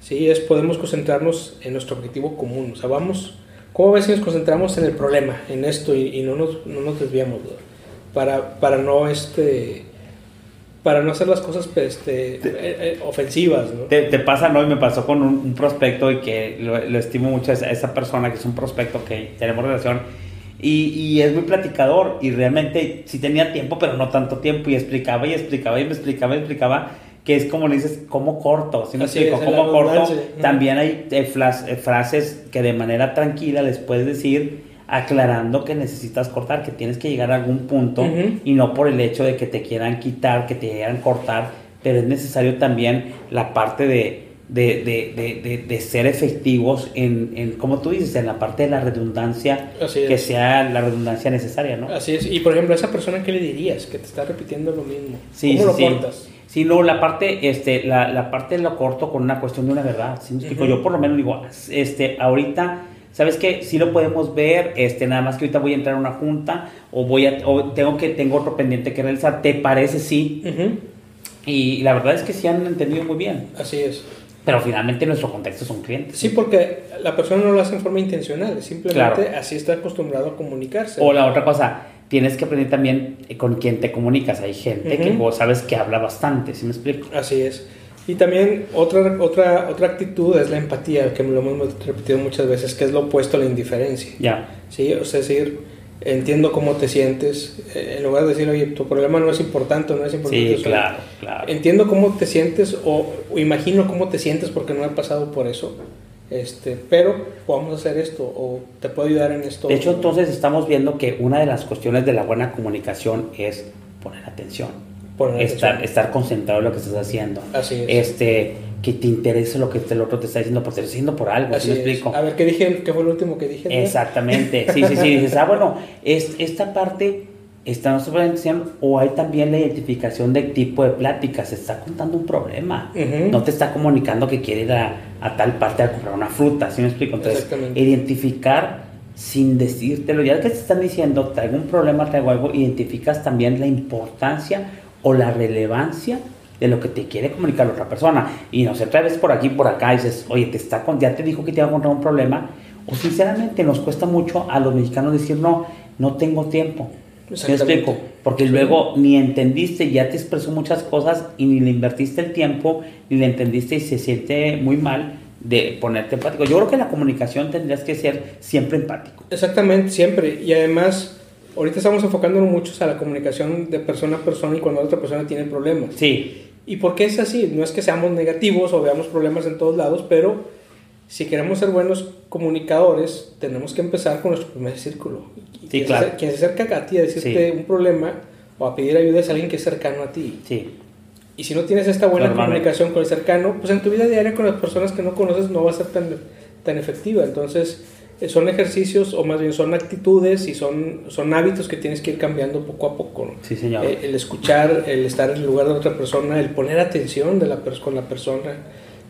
¿sí? Es podemos concentrarnos en nuestro objetivo común. O sea, vamos, ¿cómo ves si nos concentramos en el problema, en esto y, no, nos, no nos desviamos? Para, para no este para no hacer las cosas pues, este, eh, eh, ofensivas. ¿no? Te, pasa, ¿no? Y me pasó con un, prospecto y que lo, estimo mucho a esa, persona, que es un prospecto que tenemos relación. Y, y, es muy platicador y realmente sí tenía tiempo, pero no tanto tiempo. Y explicaba y explicaba y me explicaba y explicaba que es como le dices, ¿cómo corto? ¿Sí me explico? ¿Cómo corto? También hay eh, frases que de manera tranquila les puedes decir aclarando que necesitas cortar, que tienes que llegar a algún punto y no por el hecho de que te quieran quitar, que te quieran cortar, pero es necesario también la parte de, de, ser efectivos en, en, como tú dices, en la parte de la redundancia, que sea la redundancia necesaria, ¿no? Así es. Y por ejemplo, a esa persona, ¿qué le dirías? Que te está repitiendo lo mismo. ¿Cómo lo cortas? Sí, luego la parte, este, la, la parte lo corto con una cuestión de una verdad. ¿sí? Yo por lo menos digo, este, ahorita ¿sabes qué? Sí lo podemos ver, este, nada más que ahorita voy a entrar a una junta o voy a, o tengo que, tengo otro pendiente que realizar, ¿te parece sí? Y la verdad es que sí han entendido muy bien. Así es. Pero finalmente nuestro contexto son clientes. Sí, porque la persona no lo hace en forma intencional, simplemente así está acostumbrado a comunicarse. O la otra cosa, tienes que aprender también con quién te comunicas. Hay gente que vos sabes que habla bastante, ¿sí me explico? Así es. Y también otra, otra, otra actitud es la empatía, que lo hemos repetido muchas veces, que es lo opuesto a la indiferencia. Ya. Sí, o sea, es decir, entiendo cómo te sientes, eh, en lugar de decir, oye, tu problema no es importante, no es importante. Sí, claro, claro. Entiendo cómo te sientes o, imagino cómo te sientes porque no he pasado por eso. Este, pero podemos hacer esto o te puedo ayudar en esto. De hecho, entonces estamos viendo que una de las cuestiones de la buena comunicación es poner atención estar, estar concentrado en lo que estás haciendo. Así es. Este, que te interese lo que el otro te está diciendo, porque te está diciendo por algo, Así me explico? A ver, ¿qué dije? ¿Qué fue el último que dije? Exactamente, sí, sí, sí, dices, ah, bueno, es, esta parte está en atención o hay también la identificación del tipo de plática, se está contando un problema, no te está comunicando que quiere ir a, a, tal parte a comprar una fruta, ¿sí me explico? Entonces, identificar sin decírtelo, ya que te están diciendo, traigo un problema, traigo algo, identificas también la importancia o la relevancia de lo que te quiere comunicar la otra persona. Y no sé, otra vez por aquí, por acá, dices, oye, te está con, ya te dijo que te iba a encontrar un problema. O sinceramente nos cuesta mucho a los mexicanos decir, no, no tengo tiempo. ¿Me explico? Porque luego ni entendiste, ya te expresó muchas cosas y ni le invertiste el tiempo, ni le entendiste y se siente muy mal de ponerte empático. Yo creo que la comunicación tendrías que ser siempre empático. Exactamente, siempre. Y además ahorita estamos enfocándonos mucho a la comunicación de persona a persona y cuando otra persona tiene problemas. Sí. ¿Y por qué es así? No es que seamos negativos o veamos problemas en todos lados, pero si queremos ser buenos comunicadores, tenemos que empezar con nuestro primer círculo. Sí, claro. quien se acerca a ti a decirte un problema o a pedir ayuda es alguien que es cercano a ti. Sí. Y si no tienes esta buena comunicación con el cercano, pues en tu vida diaria con las personas que no conoces no va a ser tan, tan efectiva. Entonces, son ejercicios o más bien son actitudes y son, son hábitos que tienes que ir cambiando poco a poco. Sí, señor. Eh, el escuchar, el estar en el lugar de otra persona, el poner atención de la con la persona.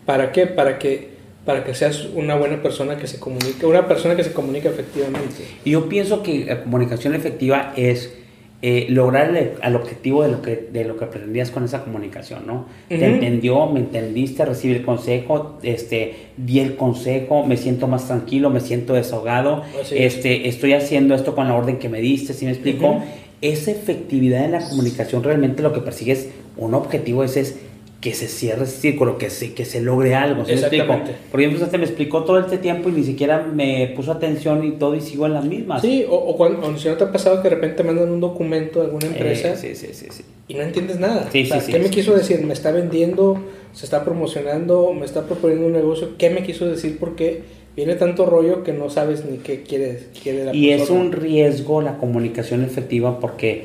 ¿Para qué? Para que, para que seas una buena persona que se comunique, una persona que se comunica efectivamente. Y yo pienso que la comunicación efectiva es eh, lograr el, objetivo de lo, que, de lo que pretendías con esa comunicación, ¿no? Te entendió, me entendiste, recibí el consejo, este, di el consejo, me siento más tranquilo, me siento desahogado, este, estoy haciendo esto con la orden que me diste, ¿sí me explico? Esa efectividad en la comunicación realmente lo que persigues, un objetivo es, es que se cierre ese círculo, que se, que se logre algo. ¿sí Exactamente. Por ejemplo, usted me explicó todo este tiempo y ni siquiera me puso atención y todo y sigo en las mismas. Sí, o, o cuando, si no te ha pasado que de repente mandan un documento de alguna empresa eh, sí, sí, sí, y no entiendes nada. Sí, ¿Qué me quiso decir? ¿Me está vendiendo? ¿Se está promocionando? ¿Me está proponiendo un negocio? ¿Qué me quiso decir? Porque viene tanto rollo que no sabes ni qué quiere, quiere la Y es un riesgo la comunicación efectiva porque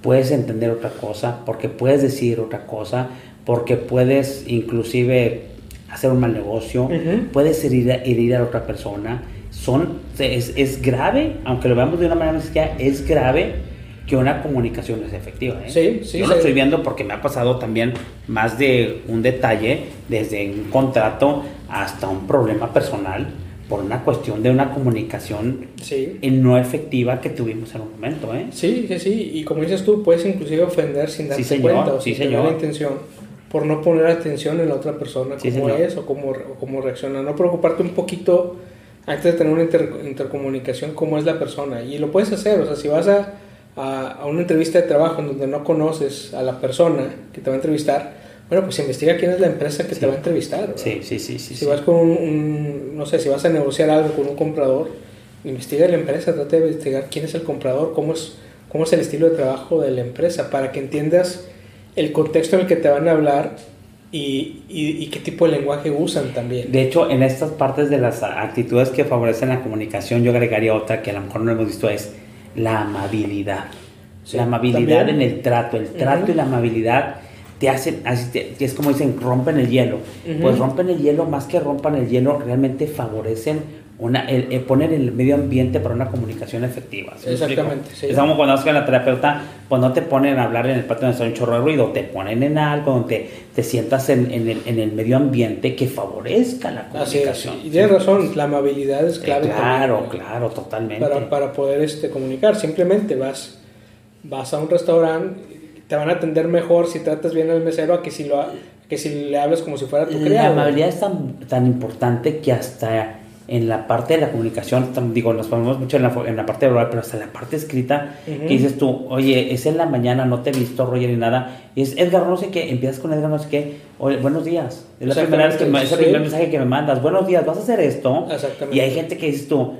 puedes entender otra cosa, porque puedes decir otra cosa, porque puedes inclusive hacer un mal negocio, puedes herir, herir a otra persona. Son, es, es, grave, aunque lo veamos de una manera sencilla, es grave que una comunicación no es efectiva. ¿eh? Sí, sí, Yo lo estoy viendo porque me ha pasado también más de un detalle, desde un contrato hasta un problema personal, por una cuestión de una comunicación no efectiva que tuvimos en un momento. ¿eh? Sí, sí, sí. Y como dices tú, puedes inclusive ofender sin darte cuenta o sin tener la intención por no poner atención en la otra persona, Sí, cómo señor. es o cómo, o cómo reacciona. No preocuparte un poquito antes de tener una inter- intercomunicación, cómo es la persona. Y lo puedes hacer, o sea, si vas a, a, a una entrevista de trabajo en donde no conoces a la persona que te va a entrevistar, bueno, pues investiga quién es la empresa que Sí. te va a entrevistar. ¿verdad? Sí, sí, sí, sí. Si sí. vas con un, un- no sé, si vas a negociar algo con un comprador, investiga la empresa, trata de investigar quién es el comprador, cómo es, cómo es el estilo de trabajo de la empresa, para que entiendas el contexto en el que te van a hablar y, y- y qué tipo de lenguaje usan también. De hecho, en estas partes de las actitudes que favorecen la comunicación, yo agregaría otra que a lo mejor no hemos visto, es la amabilidad. Sí, la amabilidad también. en el trato, el trato y la amabilidad te hacen, así te- es como dicen, rompen el hielo. Pues rompen el hielo, más que rompan el hielo, realmente favorecen una, el, el poner el medio ambiente para una comunicación efectiva. ¿sí me Exactamente, sí. Es como cuando vas con la terapeuta, pues no te ponen a hablar en el patio donde está un chorro de ruido, te ponen en algo donde te, te sientas en, en el, en el medio ambiente que favorezca la comunicación. y tienes razón, la amabilidad es Eh, clave. claro, también, claro, totalmente. para, para poder este, comunicar. Simplemente vas, vas a un restaurante, te van a atender mejor si tratas bien al mesero a que si, lo, que si le hablas como si fuera tu La criado. amabilidad es tan, tan importante que hasta en la parte de la comunicación, digo, nos ponemos mucho en la, en la parte verbal, pero hasta la parte escrita, que dices tú, oye, es en la mañana, no te he visto, Roger, ni nada, y es Edgar, no sé qué, empiezas con Edgar, no sé qué, oye, buenos días, es la primera vez que me, es el primer mensaje que me mandas, buenos días, vas a hacer esto, Exactamente. y hay gente que dices tú,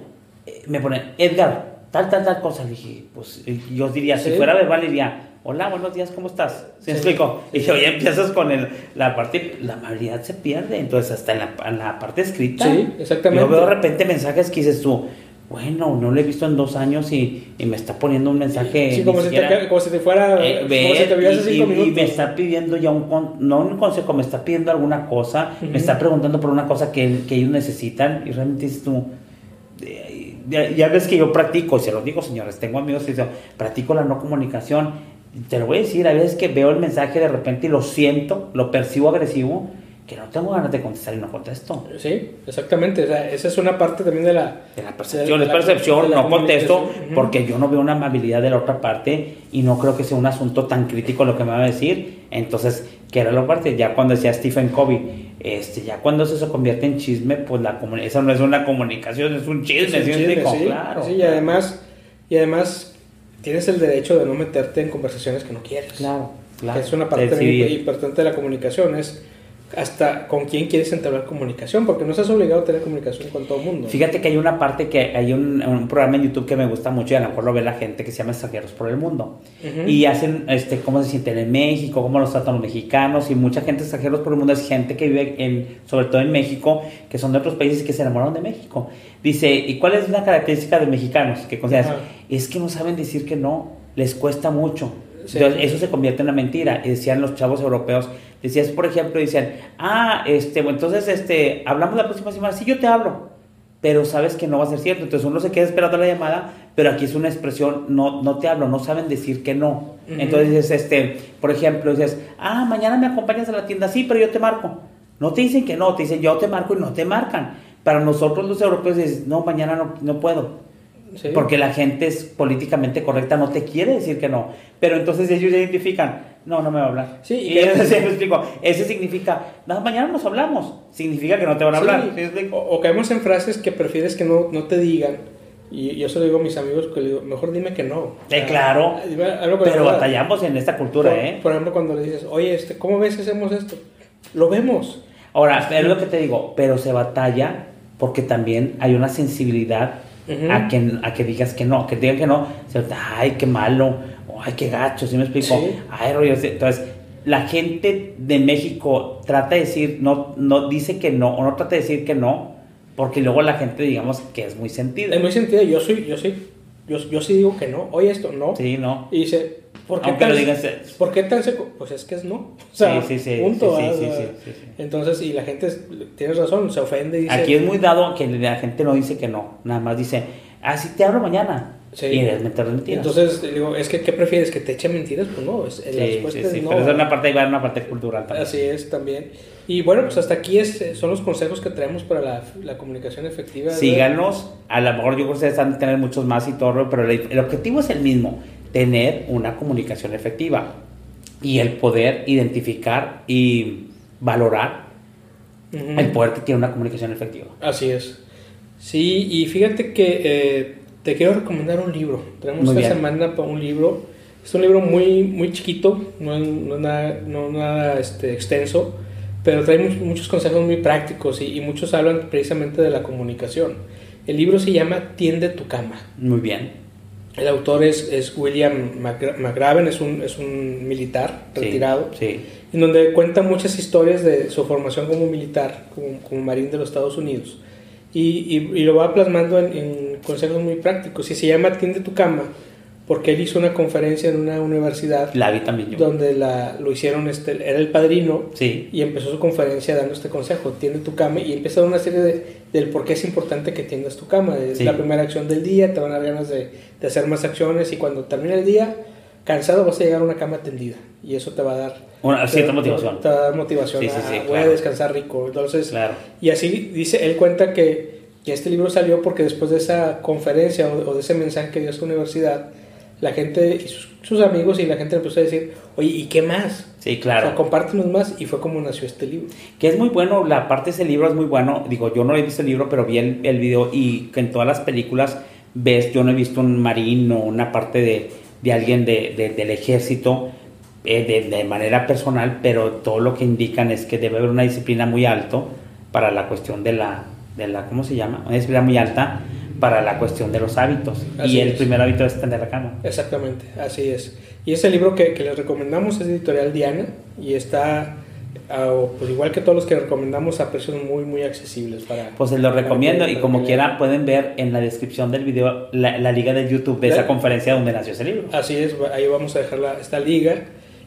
eh, me pone, Edgar, tal, tal, tal cosa, le dije, pues yo diría, si fuera verbal, diría, hola, buenos días, ¿cómo estás? ¿Sí, Sí. explico? Y ya empiezas con el, la parte, la amabilidad se pierde, entonces hasta en la, en la parte escrita. Sí, exactamente. Yo veo de repente mensajes que dices tú, bueno, no lo he visto en dos años y, y me está poniendo un mensaje. Sí, como si, te, como si te fuera. eh, como ver, si te vieras hace y, cinco y- y minutos. me está pidiendo ya un, con- no un consejo, me está pidiendo alguna cosa, me está preguntando por una cosa que, que ellos necesitan y realmente dices tú, eh, ya, ya ves que yo practico, y se lo digo señores, tengo amigos que dicen, practico la no comunicación, te lo voy a decir, a veces que veo el mensaje de repente y lo siento, lo percibo agresivo, que no tengo ganas de contestar y no contesto. Sí, exactamente. O sea, esa es una parte también de la. De la percepción, de es la- percepción, de la no contesto porque yo no veo una amabilidad de la otra parte y no creo que sea un asunto tan crítico lo que me va a decir. Entonces, que era la parte, ya cuando decía Stephen Covey, este, ya cuando eso se convierte en chisme, pues la eso no es una comunicación, es un chisme, Es un ¿sí chisme. Claro. Sí, y además, y además tienes el derecho de no meterte en conversaciones que no quieres. Claro, claro. Es una parte muy importante de la comunicación, es hasta con quién quieres entablar comunicación, porque no estás obligado a tener comunicación con todo el mundo. Fíjate que hay una parte que hay un, un programa en YouTube que me gusta mucho y a lo mejor lo ve la gente que se llama Extranjeros por el Mundo. Y hacen este, cómo se sienten en México, cómo los tratan los mexicanos y mucha gente extranjeros por el mundo es gente que vive en, sobre todo en México, que son de otros países y que se enamoraron de México. Dice, ¿y cuál es una característica de mexicanos? Que consideras? Es que no saben decir que no, les cuesta mucho. Sí. Entonces, eso se convierte en una mentira. Y decían los chavos europeos, decías, por ejemplo, decían, ah, este, bueno, entonces, este, hablamos la próxima semana, sí, yo te hablo, pero sabes que no va a ser cierto. Entonces uno se queda esperando la llamada, pero aquí es una expresión, no, no te hablo, no saben decir que no. Ujú. Entonces, dices, este, por ejemplo, dices, ah, mañana me acompañas a la tienda, sí, pero yo te marco. No te dicen que no, te dicen yo te marco y no te marcan. Para nosotros los europeos dices, no, mañana no, no puedo. Sí. Porque la gente es políticamente correcta, no te quiere decir que no. Pero entonces ellos ya identifican, no, no me va a hablar. Sí, y y que- entonces me explico, ese significa, no, mañana nos hablamos. Significa que no te van a Sí, hablar. ¿Sí o, o caemos en frases que prefieres que no, no te digan. Y yo se lo digo a mis amigos que le digo, mejor dime que no. Eh, claro. La Pero verdad. batallamos en esta cultura, por, ¿eh? por ejemplo, cuando le dices, oye, este, ¿cómo ves que hacemos esto? Lo vemos. Ahora, es lo que te digo, pero se batalla porque también hay una sensibilidad Ujú. a, que, a que digas que no, que digan que no, se- ay, qué malo, ay, qué gacho, ¿sí me explico? Sí. Ay, rollo, entonces, la gente de México trata de decir, no, no dice que no, o no trata de decir que no, porque luego la gente, digamos, que es muy sentida. Es muy sentido, yo soy, yo soy, yo, yo sí digo que no. Oye, esto no. Sí, no. Y dice, ¿por qué, Aunque tan, lo digas, ¿por qué tan seco? Pues es que es no. O sea, Sí, sí, sí, punto. sí, sí, sí. Entonces, y la gente, es- tienes razón, se ofende y dice... Aquí es muy dado que la gente no dice que no, nada más dice, ah, sí te hablo mañana. Sí. Y es meter mentiras. Entonces, digo, es que, ¿qué prefieres? ¿Que te eche mentiras? Pues no, es, la sí, respuesta sí, es sí, no. pero es una parte, igual una parte cultural también. Así es, también. Y bueno, pues hasta aquí es, son los consejos que traemos para la, la comunicación efectiva. Síganos, a lo mejor yo creo que ustedes han de tener muchos más y todo, pero el, el objetivo es el mismo, tener una comunicación efectiva. y el poder identificar y valorar el poder que tiene una comunicación efectiva. Así es. Sí, y fíjate que eh, te quiero recomendar un libro. Tenemos Muy esta bien. semana un libro. Es un libro muy, muy chiquito, no no nada, no nada, este, extenso, pero trae muchos, muchos consejos muy prácticos y, y muchos hablan precisamente de la comunicación. El libro se llama Tiende tu cama. Muy bien. El autor es, es William McGra- McGraven, es un, es un militar Sí, retirado Sí. en donde cuenta muchas historias de su formación como militar, como, como marín de los Estados Unidos. Y, y- y lo va plasmando en, en consejos muy prácticos. Y se llama Tiende tu cama, porque él hizo una conferencia en una universidad La vi también yo. donde la, lo hicieron, este, era el padrino, Sí. y empezó su conferencia dando este consejo, tiende tu cama, y empezó una serie de, del por qué es importante que tiendas tu cama. Es Sí. la primera acción del día, te van a dar ganas de, de hacer más acciones, y cuando termine el día, cansado, vas a llegar a una cama tendida, y eso te va a dar Una cierta te- motivación. Te, va a dar motivación. Sí, sí, a, voy a descansar rico. Entonces, Claro. y así dice, él cuenta que, que este libro salió porque después de esa conferencia o, o de ese mensaje que dio a su universidad, la gente y sus, sus amigos y la gente le empezó a decir, oye, ¿y qué más? Sí, O claro. sea, compártenos más y fue como nació este libro. Que es muy bueno, la parte de ese libro es muy bueno. Digo, yo no he visto el libro, pero vi el, el video y que en todas las películas ves, yo no he visto un marín o una parte de, de alguien de, de- del ejército eh, de, de manera personal, pero todo lo que indican es que debe haber una disciplina muy alto para la cuestión de la, de la ¿cómo se llama? Una disciplina muy alta para la cuestión de los hábitos. Así y el es. primer hábito es tender la cama. Exactamente, así es. Y ese libro que, que les recomendamos es editorial Diana y está, ah, pues igual que todos los que recomendamos, a precios muy, muy accesibles para... Pues se lo para recomiendo que- y como que quiera lean. pueden ver en la descripción del video la, la liga de YouTube de esa conferencia donde nació ese libro. Así es, ahí vamos a dejar la- esta liga.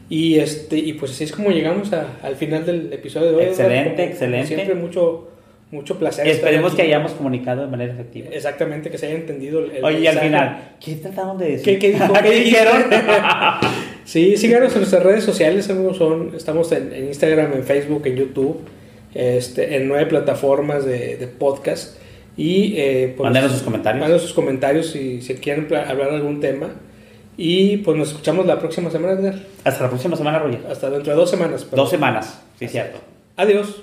Y, este, y pues así es como llegamos a- al final del episodio de hoy. Excelente, excelente. Siempre mucho, mucho placer. Esperemos que hayamos comunicado de manera efectiva. Exactamente, que se haya entendido el, Oye, y al final, ¿qué trataron de decir? ¿Qué, qué dijo? ¿Qué dijeron? Sí, síganos en nuestras redes sociales, amigos, son, estamos en, en Instagram, en Facebook, en YouTube, este, en nueve plataformas de, de podcast. Y eh, pues, Mándenos sus comentarios. Mándenos sus comentarios si, si quieren hablar de algún tema. Y pues nos escuchamos la próxima semana, Edgar. Hasta la próxima semana, Roger. Hasta dentro de dos semanas. perdón. Dos semanas, sí, cierto. Adiós.